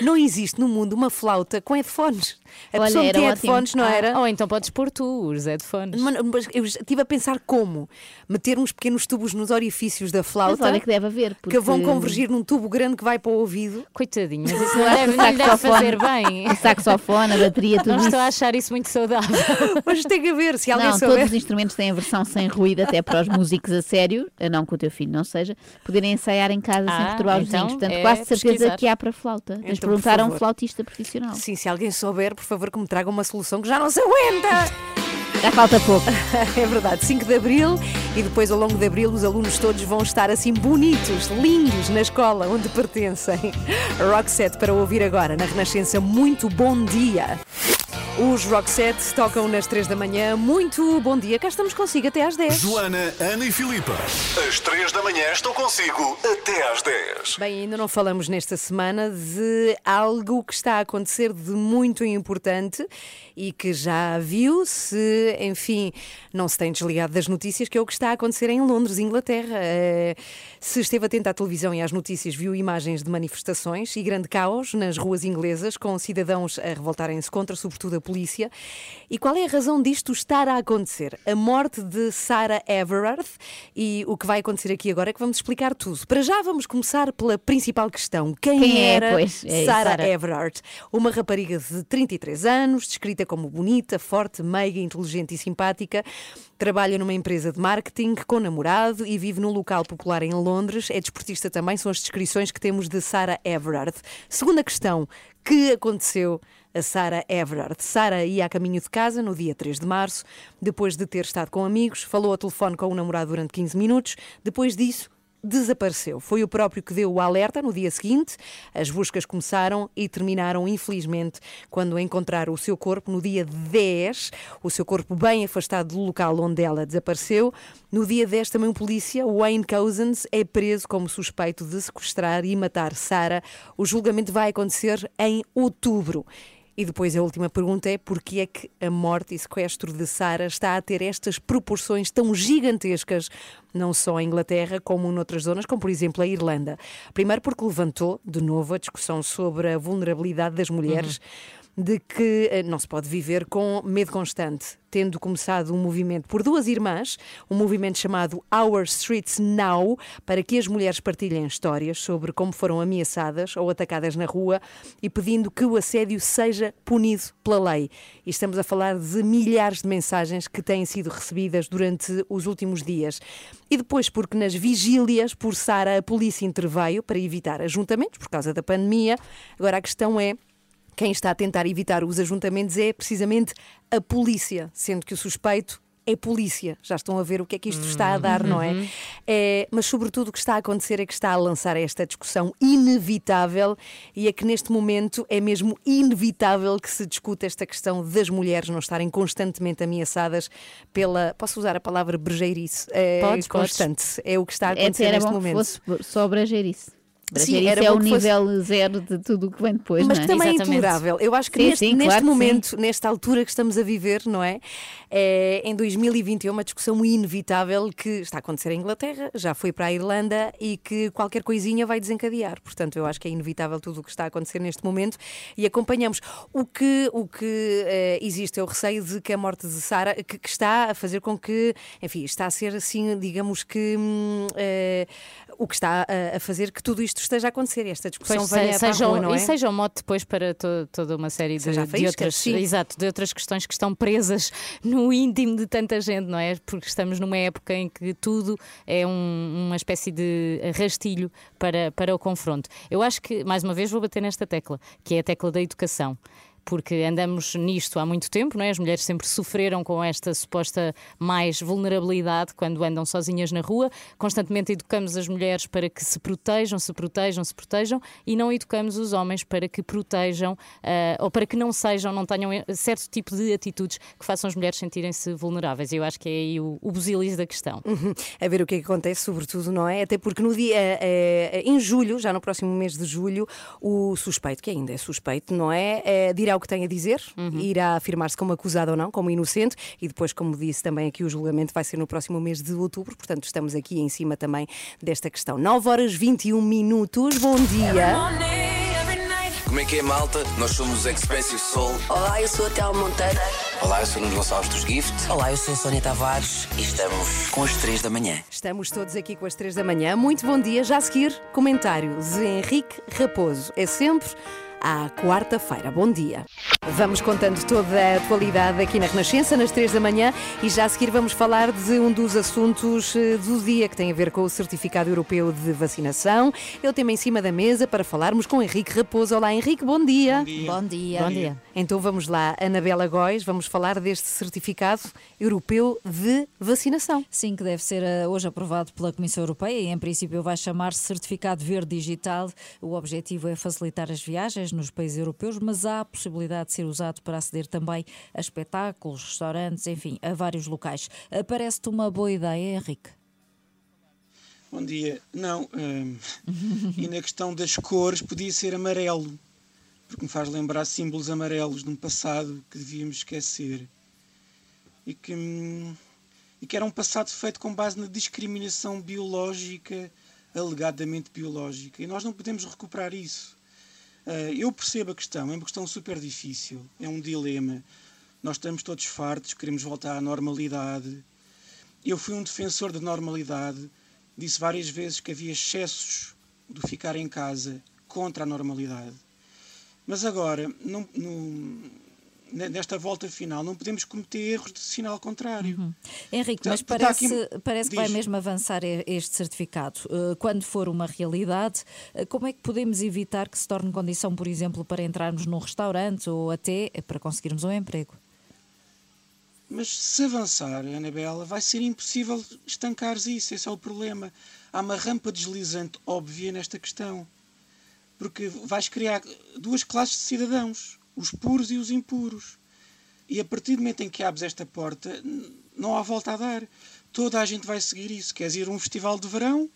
não existe no mundo uma flauta com headphones. A Olha, pessoa headphones, não Ah, era? Ou então podes pôr tu os headphones. Mano, mas eu estive a pensar como meter uns pequenos tubos nos orifícios da flauta olha que deve haver, que vão porque- convergir num tubo grande que vai para o ouvido. Coitadinho, mas <laughs> isso não deve, não deve fazer bem. O <laughs> saxofone, a bateria, tudo Não isso. estou a achar isso muito saudável. <laughs> Mas tem que ver, se alguém não, souber. todos os instrumentos têm a versão sem ruído, até para os músicos a sério, não que o teu filho não seja, poderem ensaiar em casa sem Ah, perturbar os então vizinhos. Portanto, é quase certeza pesquisar. que há para flauta. Tens de Então, perguntar por a um flautista profissional. Sim, se alguém souber, por favor, que me traga uma solução que já não se aguenta. <laughs> Já falta pouco. <laughs> É verdade, 5 de Abril e depois ao longo de Abril os alunos todos vão estar assim bonitos, lindos na escola onde pertencem. Roxette para ouvir agora na Renascença. Muito bom dia. Os Roxette tocam nas 3 da manhã. Muito bom dia. Cá estamos consigo até às 10. Joana, Ana e Filipa. Às 3 da manhã estou consigo até às 10. Bem, ainda não falamos nesta semana de algo que está a acontecer de muito importante e que já viu se, enfim, não se tem desligado das notícias, que é o que está a acontecer em Londres, Inglaterra. Eh, Se esteve atento à televisão e às notícias, viu imagens de manifestações e grande caos nas ruas inglesas, com cidadãos a revoltarem-se contra, sobretudo, da polícia. E qual é a razão disto estar a acontecer? A morte de Sarah Everard e o que vai acontecer aqui agora é que vamos explicar tudo. Para já vamos começar pela principal questão. Quem, Quem é, era pois? É, Sarah Sarah. Everard? Uma rapariga de 33 anos, descrita como bonita, forte, meiga, inteligente e simpática. Trabalha numa empresa de marketing com namorado e vive num local popular em Londres. É desportista também, são as descrições que temos de Sarah Everard. Segunda questão: que aconteceu a Sarah Everard? Sarah ia a caminho de casa no dia 3 de março, depois de ter estado com amigos, falou ao telefone com o namorado durante 15 minutos. Depois disso, desapareceu. Foi o próprio que deu o alerta no dia seguinte. As buscas começaram e terminaram, infelizmente, quando encontraram o seu corpo no dia 10, o seu corpo bem afastado do local onde ela desapareceu. No dia 10, também o polícia, Wayne Cousins, é preso como suspeito de sequestrar e matar Sarah. O julgamento vai acontecer em outubro. E depois a última pergunta é porquê é que a morte e sequestro de Sara está a ter estas proporções tão gigantescas, não só em Inglaterra como noutras zonas, como por exemplo a Irlanda. Primeiro porque levantou de novo a discussão sobre a vulnerabilidade das mulheres. De que eh, não se pode viver com medo constante, tendo começado um movimento por duas irmãs, um movimento chamado Our Streets Now, para que as mulheres partilhem histórias sobre como foram ameaçadas ou atacadas na rua e pedindo que o assédio seja punido pela lei. E estamos a falar de milhares de mensagens que têm sido recebidas durante os últimos dias. E depois, porque nas vigílias por Sara a polícia interveio para evitar ajuntamentos por causa da pandemia. Agora a questão é. Quem está a tentar evitar os ajuntamentos é precisamente a polícia, sendo que o suspeito é polícia. Já estão a ver o que é que isto está a dar, não é? É, Mas, sobretudo, o que está a acontecer é que está a lançar esta discussão inevitável e é que neste momento é mesmo inevitável que se discuta esta questão das mulheres não estarem constantemente ameaçadas pela. Posso usar a palavra brejeirice? É Podes, podes. constante. É o que está a É, acontecer era neste bom momento. que fosse só brejeirice. Sim, era é o que fosse- nível zero de tudo o que vem depois, Mas não que é? também é Exatamente. intolerável. Eu acho que Sim, neste, sim, neste claro que momento, nesta altura que estamos a viver, não é? É, Em 2020 é uma discussão inevitável que está a acontecer em Inglaterra, já foi para a Irlanda e que qualquer coisinha vai desencadear. Portanto, eu acho que é inevitável tudo o que está a acontecer neste momento e acompanhamos. O que, o que eh, existe é o receio de que a morte de Sara, que, que está a fazer com que, enfim, está a ser assim, digamos que. hum, eh, o que está a, a fazer que tudo isto esteja a acontecer. Esta discussão Pois, venha se- para a seja, rua, não é? E seja o mote depois para to- toda uma série de, Seja a de faísca, outras, sim. exato, de outras questões que estão presas no íntimo de tanta gente, não é? Porque estamos numa época em que tudo é um- uma espécie de rastilho para, para o confronto. Eu acho que, mais uma vez, vou bater nesta tecla, que é a tecla da educação. Porque andamos nisto há muito tempo, não é? As mulheres sempre sofreram com esta suposta mais vulnerabilidade quando andam sozinhas na rua. Constantemente educamos as mulheres para que se protejam, se protejam, se protejam e não educamos os homens para que protejam ah, ou para que não sejam, não tenham certo tipo de atitudes que façam as mulheres sentirem-se vulneráveis. Eu acho que é aí o, o busilis da questão. Uhum. A ver o que é que acontece, sobretudo, não é? Até porque no dia, eh, eh, em julho, já no próximo mês de julho, o suspeito, que ainda é suspeito, não é? Eh, dirá o que tem a dizer, irá afirmar-se como acusado ou não, como inocente, e depois, como disse também aqui, o julgamento vai ser no próximo mês de outubro, portanto, estamos aqui em cima também desta questão. 9 horas 21 minutos, bom dia. Como é que é, malta? Nós somos Expressive Soul. Olá, eu sou a Thelma Monteiro. Olá, eu sou o Nuno Gonçalves dos Gift. Olá, eu sou a Sónia Tavares e estamos com as três da manhã. Estamos todos aqui com as 3 da manhã. Muito bom dia. Já a seguir, comentário de Henrique Raposo. É sempre à quarta-feira. Bom dia. Vamos contando toda a atualidade aqui na Renascença, nas 3 da manhã, e já a seguir vamos falar de um dos assuntos eh, do dia que tem a ver com o Certificado Europeu de Vacinação. É o tema em cima da mesa para falarmos com Henrique Raposo. Olá, Henrique, bom dia. Bom dia. Bom dia. Bom dia. Então vamos lá, Anabela Góis, vamos falar deste Certificado Europeu de Vacinação. Sim, que deve ser eh, hoje aprovado pela Comissão Europeia e, em princípio, vai chamar-se Certificado Verde Digital. O objetivo é facilitar as viagens nos países europeus, mas há a possibilidade de ser usado para aceder também a espetáculos, restaurantes, enfim, a vários locais. Eh, Parece-te uma boa ideia, Henrique? Bom dia. Não, hum, e na questão das cores podia ser amarelo, porque me faz lembrar símbolos amarelos de um passado que devíamos esquecer. E que, hum, e que era um passado feito com base na discriminação biológica, alegadamente biológica. E nós não podemos recuperar isso. Eh, eu percebo a questão, é uma questão super difícil, é um dilema. Nós estamos todos fartos, queremos voltar à normalidade. Eu fui um defensor da normalidade, disse várias vezes que havia excessos do ficar em casa contra a normalidade. Mas agora, não, nesta volta final, não podemos cometer erros de sinal contrário. Uhum. Henrique, mas Portanto, há parece, aqui- parece que vai mesmo avançar este certificado. Uh, Quando for uma realidade, uh, como é que podemos evitar que se torne condição, por exemplo, para entrarmos num restaurante ou até para conseguirmos um emprego? Mas se avançar, Anabela, vai ser impossível estancar isso. Esse é o problema. Há uma rampa deslizante óbvia nesta questão. Porque vais criar duas classes de cidadãos, os puros e os impuros. E a partir do momento em que abres esta porta, não há volta a dar. Toda a gente vai seguir isso. Queres ir a um festival de verão,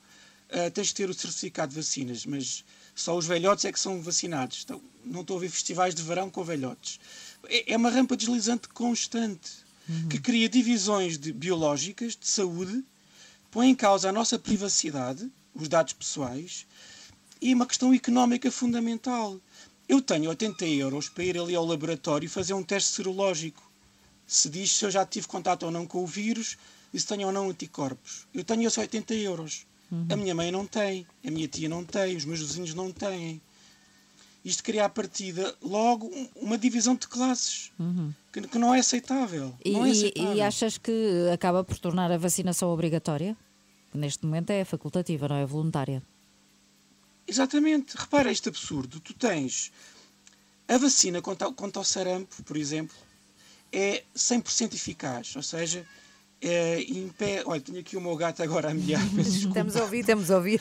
ah, tens de ter o certificado de vacinas, mas só os velhotes é que são vacinados. Então, não estou a ver festivais de verão com velhotes. É é uma rampa deslizante constante que cria divisões de- biológicas de saúde, põe em causa a nossa privacidade, os dados pessoais, e uma questão económica fundamental. Eu tenho 80 euros para ir ali ao laboratório fazer um teste serológico. Se diz se eu já tive contato ou não com o vírus e se tenho ou não anticorpos. Eu tenho esses 80 euros. A minha mãe não tem, a minha tia não tem, os meus vizinhos não têm. Isto cria à partida logo um- uma divisão de classes que, que não é aceitável. E, não é e- aceitável. e achas que acaba por tornar a vacinação obrigatória? Neste momento é facultativa, não é voluntária. Exatamente. Repara este absurdo. Tu tens a vacina contra, contra o sarampo, por exemplo, é 100% eficaz. Ou seja, é, impede... Olha, tenho aqui o meu gato agora a miar. peço <laughs> desculpa. Estamos a ouvir, estamos a ouvir.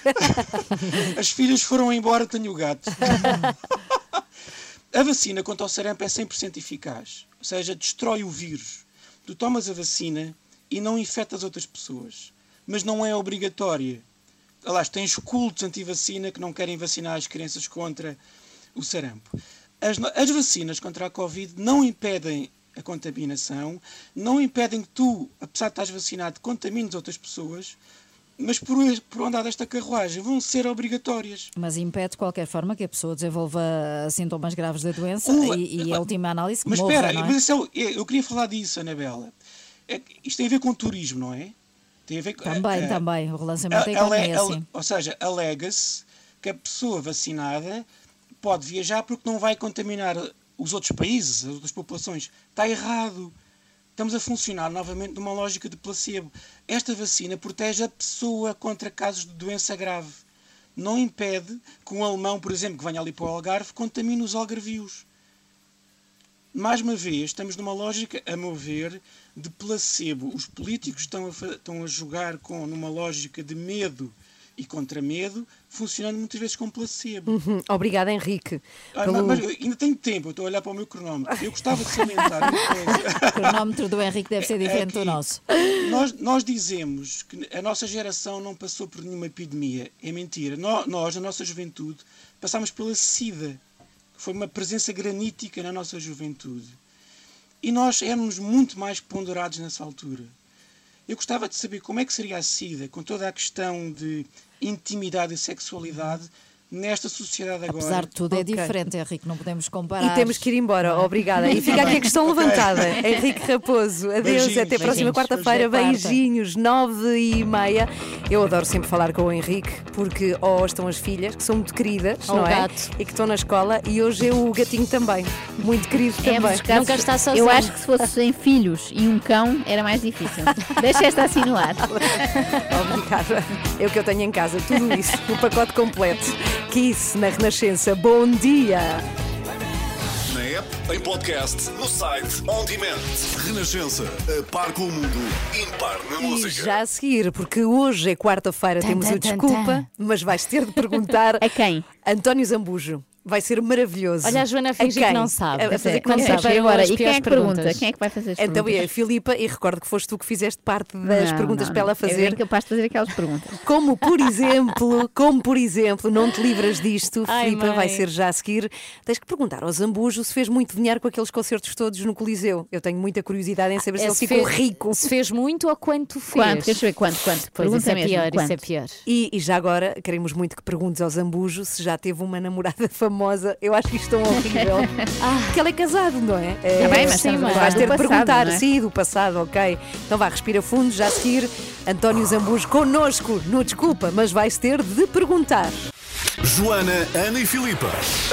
<laughs> As filhas foram embora, tenho o gato. <laughs> a vacina contra o sarampo é 100% eficaz. Ou seja, destrói o vírus. Tu tomas a vacina e não infectas outras pessoas. Mas não é obrigatória. Aliás, tens cultos anti-vacina que não querem vacinar as crianças contra o sarampo. As, as vacinas contra a Covid não impedem a contaminação, não impedem que tu, apesar de estás vacinado, contamines outras pessoas, mas por, por andar desta carruagem vão ser obrigatórias. Mas impede de qualquer forma que a pessoa desenvolva sintomas graves da doença Uh, e, e a última análise que Mas morra, espera, é? mas isso é eu, eu queria falar disso, Anabela. É isto tem a ver com turismo, não é? Tem a ver com, Também, eh, também, o relançamento da ale- economia, ale- sim. Ou seja, alega-se que a pessoa vacinada pode viajar porque não vai contaminar os outros países, as outras populações. Está errado. Estamos a funcionar novamente numa lógica de placebo. Esta vacina protege a pessoa contra casos de doença grave. Não impede que um alemão, por exemplo, que venha ali para o Algarve, contamine os algarvios. Mais uma vez, estamos numa lógica, a meu ver, de placebo. Os políticos estão a, estão a jogar com, numa lógica de medo e contra medo, funcionando muitas vezes com placebo. Uhum. Obrigada, Henrique. Ah, pelo- mas eu ainda tenho tempo, eu estou a olhar para o meu cronómetro. Eu gostava de salientar. <laughs> O cronómetro do Henrique deve ser diferente do nosso. Nós, nós dizemos que a nossa geração não passou por nenhuma epidemia. É mentira. Nó- Nós, na nossa juventude, passámos pela SIDA, foi uma presença granítica na nossa juventude. E nós éramos muito mais ponderados nessa altura. Eu gostava de saber como é que seria a SIDA, com toda a questão de intimidade e sexualidade, nesta sociedade agora. Apesar de tudo, é Ok. diferente, Henrique, não podemos comparar. E temos que ir embora, obrigada. E fica aqui a questão <laughs> Ok. levantada. Henrique Raposo, adeus, Beijinhos, até a próxima quarta-feira. Beijinhos. Nove e meia. Eu adoro sempre falar com o Henrique, porque ou estão as filhas, que são muito queridas, Ou não é? gato. E que estão na escola, e hoje é o gatinho também, muito querido É, também. casos- Nunca está sozinho. Eu acho que se fosse sem filhos e um cão era mais difícil. Deixa esta assim no ar. <laughs> Obrigada. É o que eu tenho em casa, tudo isso, o pacote completo. Kiss na Renascença. Bom dia! Na app, em podcast, no site, on demand. Renascença, a par com o mundo, impar na E música. já a seguir, porque hoje é quarta-feira, temos tan, o desculpa, tan. mas vais ter de perguntar <laughs> A quem? António Zambujo. Vai ser maravilhoso. Olha a Joana a fingir que não sabe. A, fazer é, que não sabe. sabe. E agora, e quem é que pergunta? perguntas. Quem é que vai fazer as Então perguntas? é a Filipa, e recordo que foste tu que fizeste parte das Não, perguntas não, para ela não. fazer. Eu capaz de fazer aquelas perguntas. Como por exemplo, como por exemplo, não te livras disto, Ai, Filipa, mãe. vai ser já a seguir. Tens que perguntar ao Zambujo se fez muito dinheiro com aqueles concertos todos no Coliseu. Eu tenho muita curiosidade em saber se É, ele se ficou fez- rico. Se fez muito ou quanto fez? Quanto? Deixa eu ver quanto, quanto. Pois Pergunta isso é mesmo, pior, quanto? isso é pior. E, e já agora queremos muito que perguntes ao Zambujo se já teve uma namorada <laughs> famosa. Famosa. Eu acho isto tão horrível. <laughs> Porque ele é casado, não é? é Tá bem, mas sim, estamos a mas vais do ter de passado, perguntar. não é? Sim, do passado, ok. Então vá, respira fundo, já a seguir. António Zambujo connosco no Desculpa, mas vais ter de perguntar. Joana, Ana e Filipa.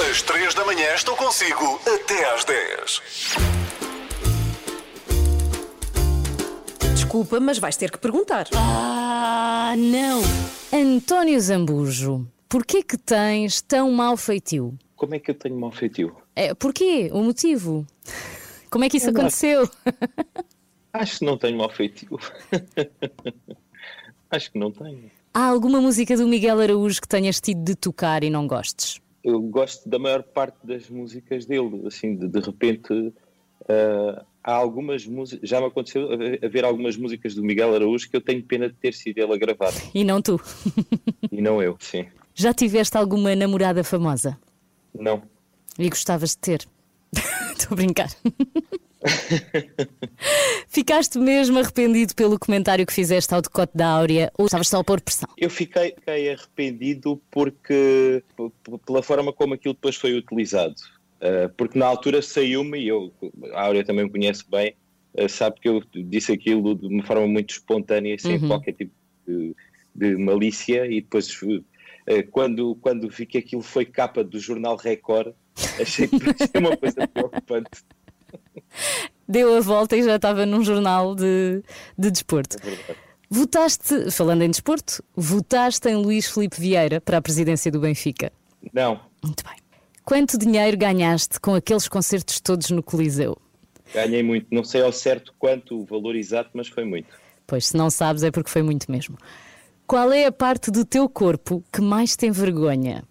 Às 3 da manhã estou consigo até às 10. Desculpa, mas vais ter que perguntar. Ah, não! António Zambujo, porquê que tens tão mau feitio? Como é que eu tenho mau feitio? É, porquê? O motivo? Como é que isso Eu aconteceu? <laughs> Acho que não tenho mau feitio. <laughs> Acho que não tenho. Há alguma música do Miguel Araújo que tenhas tido de tocar e não gostes? Eu gosto da maior parte das músicas dele. Assim, de, de repente, ah, há algumas músicas. Já me aconteceu haver algumas músicas do Miguel Araújo que eu tenho pena de ter sido ele a gravar. E não tu? e não eu, sim. Já tiveste alguma namorada famosa? Não. E gostavas de ter? <laughs> Estou a brincar. <laughs> Ficaste mesmo arrependido pelo comentário que fizeste ao decote da Áurea ou estavas só a pôr pressão? Eu fiquei, fiquei arrependido porque pela forma como aquilo depois foi utilizado. Uh, porque na altura saiu-me, e eu, a Áurea também me conhece bem, uh, sabe que eu disse aquilo de uma forma muito espontânea, sem Uhum. qualquer tipo de, de malícia, e depois quando, quando vi que aquilo foi capa do jornal Record, achei que foi uma coisa preocupante. Deu a volta e já estava num jornal de, de desporto. Votaste, falando em desporto, votaste em Luís Filipe Vieira para a presidência do Benfica. Não, Quanto dinheiro ganhaste com aqueles concertos todos no Coliseu? ganhei muito. Não sei ao certo quanto o valor exato, mas foi muito. Pois, se não sabes, é porque foi muito mesmo. Qual é a parte do teu corpo que mais tem vergonha?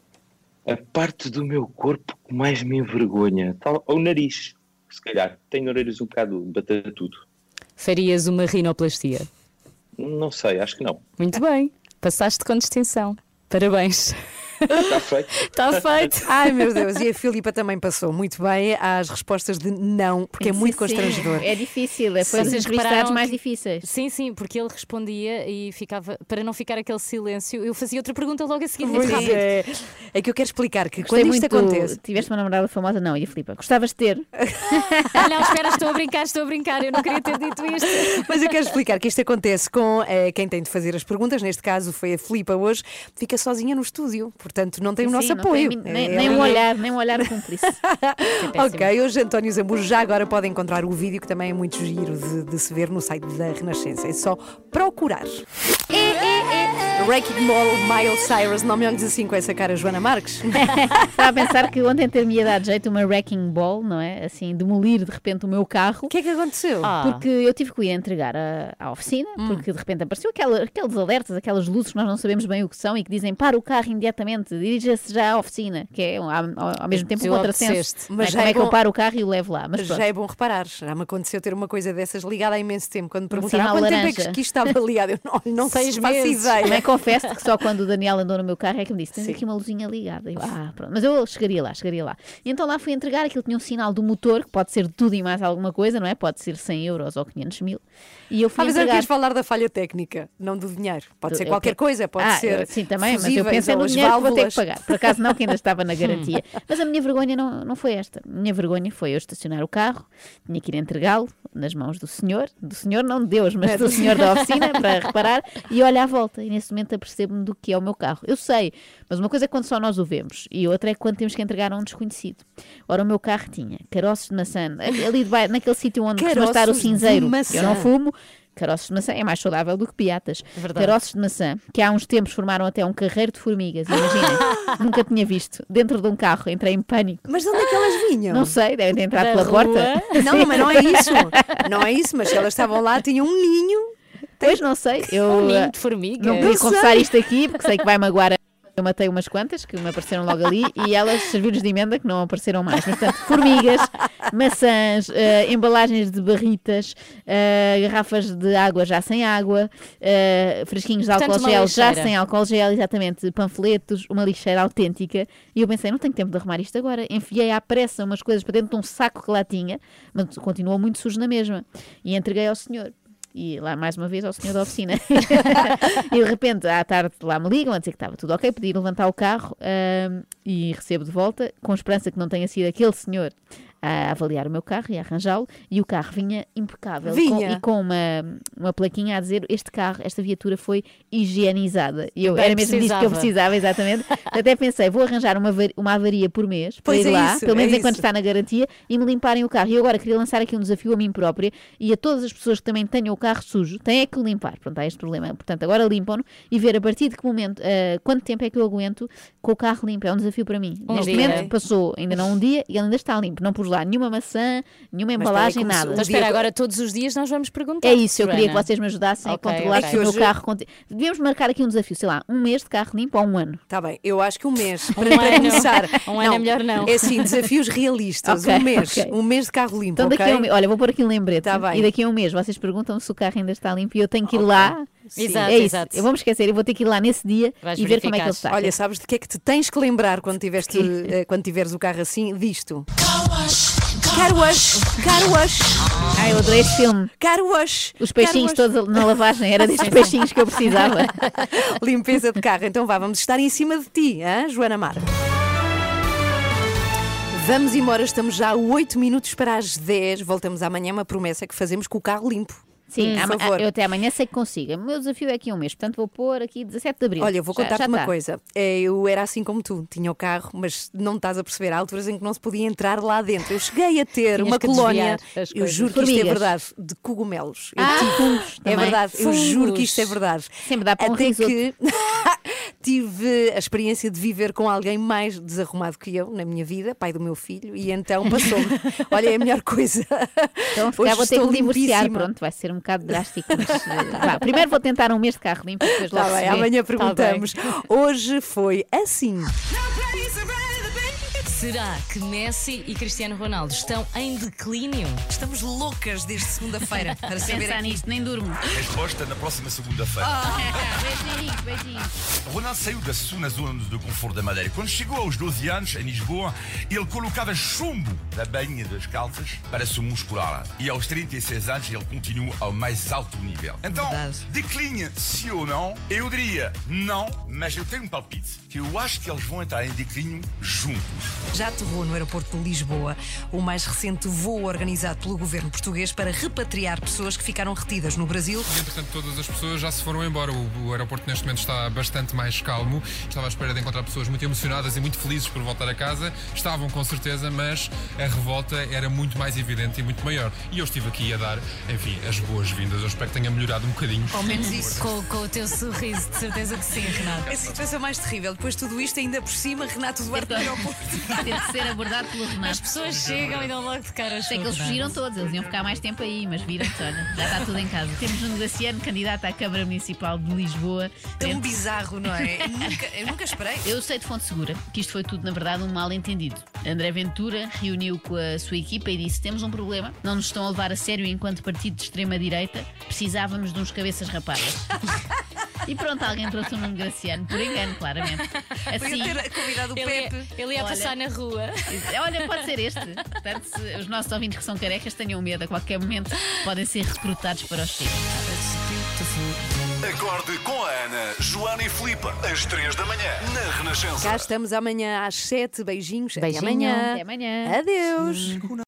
A parte do meu corpo que mais me envergonha, tal, o nariz, se calhar. Tenho orelhas um bocado batatudo. Farias uma rinoplastia? Não sei, acho que não. Muito bem, passaste com distinção. Parabéns. Está <laughs> feito. Está feito. Ai meu Deus, e a Filipa também passou muito bem às respostas de não, porque é muito Sim, constrangedor. É difícil, é foi entrevistados repararam mais difíceis. Sim, sim, porque ele respondia e ficava, para não ficar aquele silêncio, eu fazia outra pergunta logo a seguir. muito rápido. é. É que eu quero explicar que Gostei quando isto muito, acontece. Tiveste uma namorada famosa? Não, e a Filipa? Gostavas de ter? <laughs> Ah, não, espera, estou a brincar, estou a brincar, eu não queria ter dito isto. Mas eu quero explicar que isto acontece com eh, quem tem de fazer as perguntas, neste caso foi a Filipa hoje, fica sozinha no estúdio, portanto não tem o Sim, nosso sim, apoio. tem nem, É, nem um olhar, nem um olhar cúmplice. <laughs> Ok, hoje António Zambujo já agora pode encontrar o vídeo que também é muito giro de, de se ver no site da Renascença. É só procurar. Wrecking Ball, Miles Cyrus, não me olhes assim com essa cara, Joana Marques. <laughs> Estava a pensar que ontem ter-me dado jeito uma wrecking ball, não é? Assim, demolir de repente o meu carro. O que é que aconteceu? Porque eu tive que ir entregar à, à oficina, porque de repente apareceu aquela, aqueles alertas, aquelas luzes que nós não sabemos bem o que são e que dizem para o carro imediatamente, dirija-se já à oficina, que é ao, ao- ao mesmo tempo um contrassenso. Mas é? já Como é é que eu bom- paro o carro e o levo lá? Mas Mas já é bom reparar, já me aconteceu ter uma coisa dessas ligada há imenso tempo. Quando me perguntaram há quanto tempo é laranja. que, isto estava <laughs> ligado, eu não, não faço meses. ideia. Confesso que só quando o Daniel andou no meu carro é que me disse: tens Sim. aqui uma luzinha ligada. Eu, ah, pronto. Mas eu chegaria lá, chegaria lá. E então lá fui entregar, aquilo tinha um sinal do motor, que pode ser de tudo e mais alguma coisa, não é? Pode ser 100 euros ou 500 mil. E eu fui Ah, mas eu entregar. queres falar da falha técnica, não do dinheiro. Pode Do- ser eu qualquer que- coisa, pode Ah, ser. eu- Sim, também, mas eu pensei no dinheiro que vou ter que válvulas. pagar. Por acaso não, que ainda estava na <laughs> garantia. Mas a minha vergonha não, não foi esta. A minha vergonha foi eu estacionar o carro, tinha que ir entregá-lo nas mãos do senhor, do senhor não de Deus, mas É, do senhor da oficina, para reparar, e olho à volta. E nesse momento apercebo-me do que é o meu carro. Eu sei, mas uma coisa é quando só nós o vemos, e outra é quando temos que entregar a um desconhecido. Ora, o meu carro tinha caroços de maçã, ali debaixo, naquele sítio onde costuma estar o cinzeiro. Eu não fumo. Caroços de maçã é mais saudável do que piatas. verdade. Caroços de maçã, que há uns tempos formaram até um carreiro de formigas, imaginem. <laughs> Nunca tinha visto. Dentro de um carro, entrei em pânico. Mas de onde é que elas vinham? Não sei, devem ter entrado Da pela rua? porta. Não, mas não é <laughs> isso. Não é isso, mas se elas estavam lá, tinham um ninho. Pois não sei. Eu Um ninho eh, de formigas. não queria confessar isto aqui, porque sei que vai magoar. a- Eu matei umas quantas que me apareceram logo ali e elas serviram-lhes de emenda que não apareceram mais. Mas, portanto, formigas, <laughs> maçãs, eh, embalagens de barritas, eh, garrafas de água já sem água, eh, fresquinhos de Portanto, álcool uma gel já sem álcool gel, exatamente, panfletos, uma lixeira autêntica. E eu pensei, não tenho tempo de arrumar isto agora. Enfiei à pressa umas coisas para dentro de um saco que lá tinha, mas continuou muito sujo na mesma. E entreguei ao senhor. E lá, mais uma vez, ao senhor da oficina. <laughs> e de repente, à tarde, lá me ligam a dizer que estava tudo ok, pedi levantar o carro e recebo de volta, com esperança que não tenha sido aquele senhor a avaliar o meu carro e a arranjá-lo, e o carro vinha impecável. Vinha. Com, e com uma, uma plaquinha a dizer este carro, esta viatura foi higienizada. E eu, Bem era mesmo disto que eu precisava. precisava, exatamente. <laughs> Até pensei, vou arranjar uma, uma avaria por mês, para Pois ir é lá, isso, pelo menos é enquanto isso. está na garantia, e me limparem o carro. E eu agora queria lançar aqui um desafio a mim própria e a todas as pessoas que também tenham o carro sujo, têm é que o limpar. Pronto, há este problema. Portanto, agora limpam-no e ver a partir de que momento, ah, quanto tempo é que eu aguento com o carro limpo. É um desafio para mim. Um Neste dia. momento passou ainda não um dia e ele ainda está limpo. Não pus lá nenhuma maçã, nenhuma Mas embalagem, nada. Então espera, agora todos os dias nós vamos perguntar. É isso, eu queria que Joana. vocês me ajudassem Ok, a controlar ok. se o meu carro. conti- Devíamos marcar aqui um desafio, sei lá, um mês de carro limpo ou um ano. Está bem, eu acho que um mês, para, Um para ano. começar. Um ano é melhor não. É assim, desafios realistas. Ok, um mês, um mês de carro limpo, Então daqui um mês, olha, vou pôr aqui um lembrete. Tá bem. E daqui a um mês vocês perguntam se o carro ainda está limpo e eu tenho que ir lá. Sim. Exato, é isso. exato. Eu vou me esquecer, eu vou ter que ir lá nesse dia Vais e ver como é que ele está. Olha, sabes de que é que te tens que lembrar quando, tiveste, eh, quando tiveres o carro assim? Disto. Car wash, car wash, Ah, eu adorei este filme. car wash. Os peixinhos car wash. todos na lavagem, era destes <laughs> peixinhos que eu precisava. <laughs> Limpeza de carro. Então vá, vamos estar em cima de ti, hein, Joana Mar. Vamos embora, estamos já a 8 minutos para as 10. Voltamos amanhã, uma promessa que fazemos com o carro limpo. Sim, favor. eu até amanhã sei que consigo. O meu desafio é aqui um mês, portanto vou pôr aqui 17 de abril. Olha, eu vou contar-te uma tá. coisa. É, Eu era assim como tu, tinha o carro, mas não estás a perceber. Há alturas em que não se podia entrar lá dentro. Eu cheguei a ter Tinhas uma colónia, desviar as eu coisas. juro que isto é verdade, de cogumelos. Eu Ah, tive- fungos é também. verdade, eu juro que isto é Fungos. verdade. Sempre dá para um Até risoto. que <laughs> tive a experiência de viver com alguém mais desarrumado que eu na minha vida, pai do meu filho, e então passou. <laughs> Olha, é a melhor coisa. Então, Hoje vou ter que divorciar. limpíssima. Pronto, vai ser um bocado drástico. Mas, eh, vá, primeiro vou tentar um mês de carro limpo, depois Está logo bem, amanhã Tá bem. perguntamos. Hoje foi assim. Será que Messi e Cristiano Ronaldo estão em declínio? Estamos loucas desde segunda-feira para Pensar nisto, nem durmo. Resposta na próxima segunda-feira. Beijinhos, beijinhos. Ronaldo saiu da sua zona de conforto da Madeira. Quando chegou aos 12 anos, em Lisboa, ele colocava chumbo na bainha das calças para se muscular. E aos 36 anos, ele continua ao mais alto nível. Então, declínio, sim ou não? Eu diria não, mas eu tenho um palpite que eu acho que eles vão entrar em declínio juntos. Já aterrou no aeroporto de Lisboa o mais recente voo organizado pelo governo português para repatriar pessoas que ficaram retidas no Brasil. E, entretanto, todas as pessoas já se foram embora. O, o aeroporto neste momento está bastante mais calmo. Estava à espera de encontrar pessoas muito emocionadas e muito felizes por voltar a casa. Estavam com certeza, mas a revolta era muito mais evidente e muito maior. E eu estive aqui a dar, enfim, as boas-vindas. Eu espero que tenha melhorado um bocadinho. Ao menos isso. Com, com o teu sorriso, de certeza que sim, Renato. A situação mais terrível. Depois de tudo isto, ainda por cima, Renato Duarte no aeroporto. <laughs> <laughs> Teve que ser abordado pelo Renato. As pessoas chegam e dão logo de cara Sei que eles fugiram todos, eles iam ficar mais tempo aí, mas viram-se, olha, já está tudo em casa. Temos um Graciano, candidato à Câmara Municipal de Lisboa. Tão bizarro, não é? Eu nunca, eu nunca esperei. Eu sei de fonte segura que isto foi tudo, na verdade, um mal-entendido. André Ventura reuniu com a sua equipa e disse: Temos um problema, não nos estão a levar a sério enquanto partido de extrema-direita, precisávamos de uns cabeças rapadas. e pronto, alguém trouxe um Nuno Graciano, por engano, claramente. Assim, Podia ter convidado o Ele ia, Pepe. ele ia Olha. passar na rua. Olha, pode ser este. Portanto, se os nossos ouvintes que são carecas tenham medo, a qualquer momento podem ser recrutados para os Chega. Acorde com a Ana, Joana e Filipe, às 3 da manhã, na Renascença. Cá estamos amanhã às 7. Beijinhos. Até Beijinho. amanhã. Até amanhã. Adeus.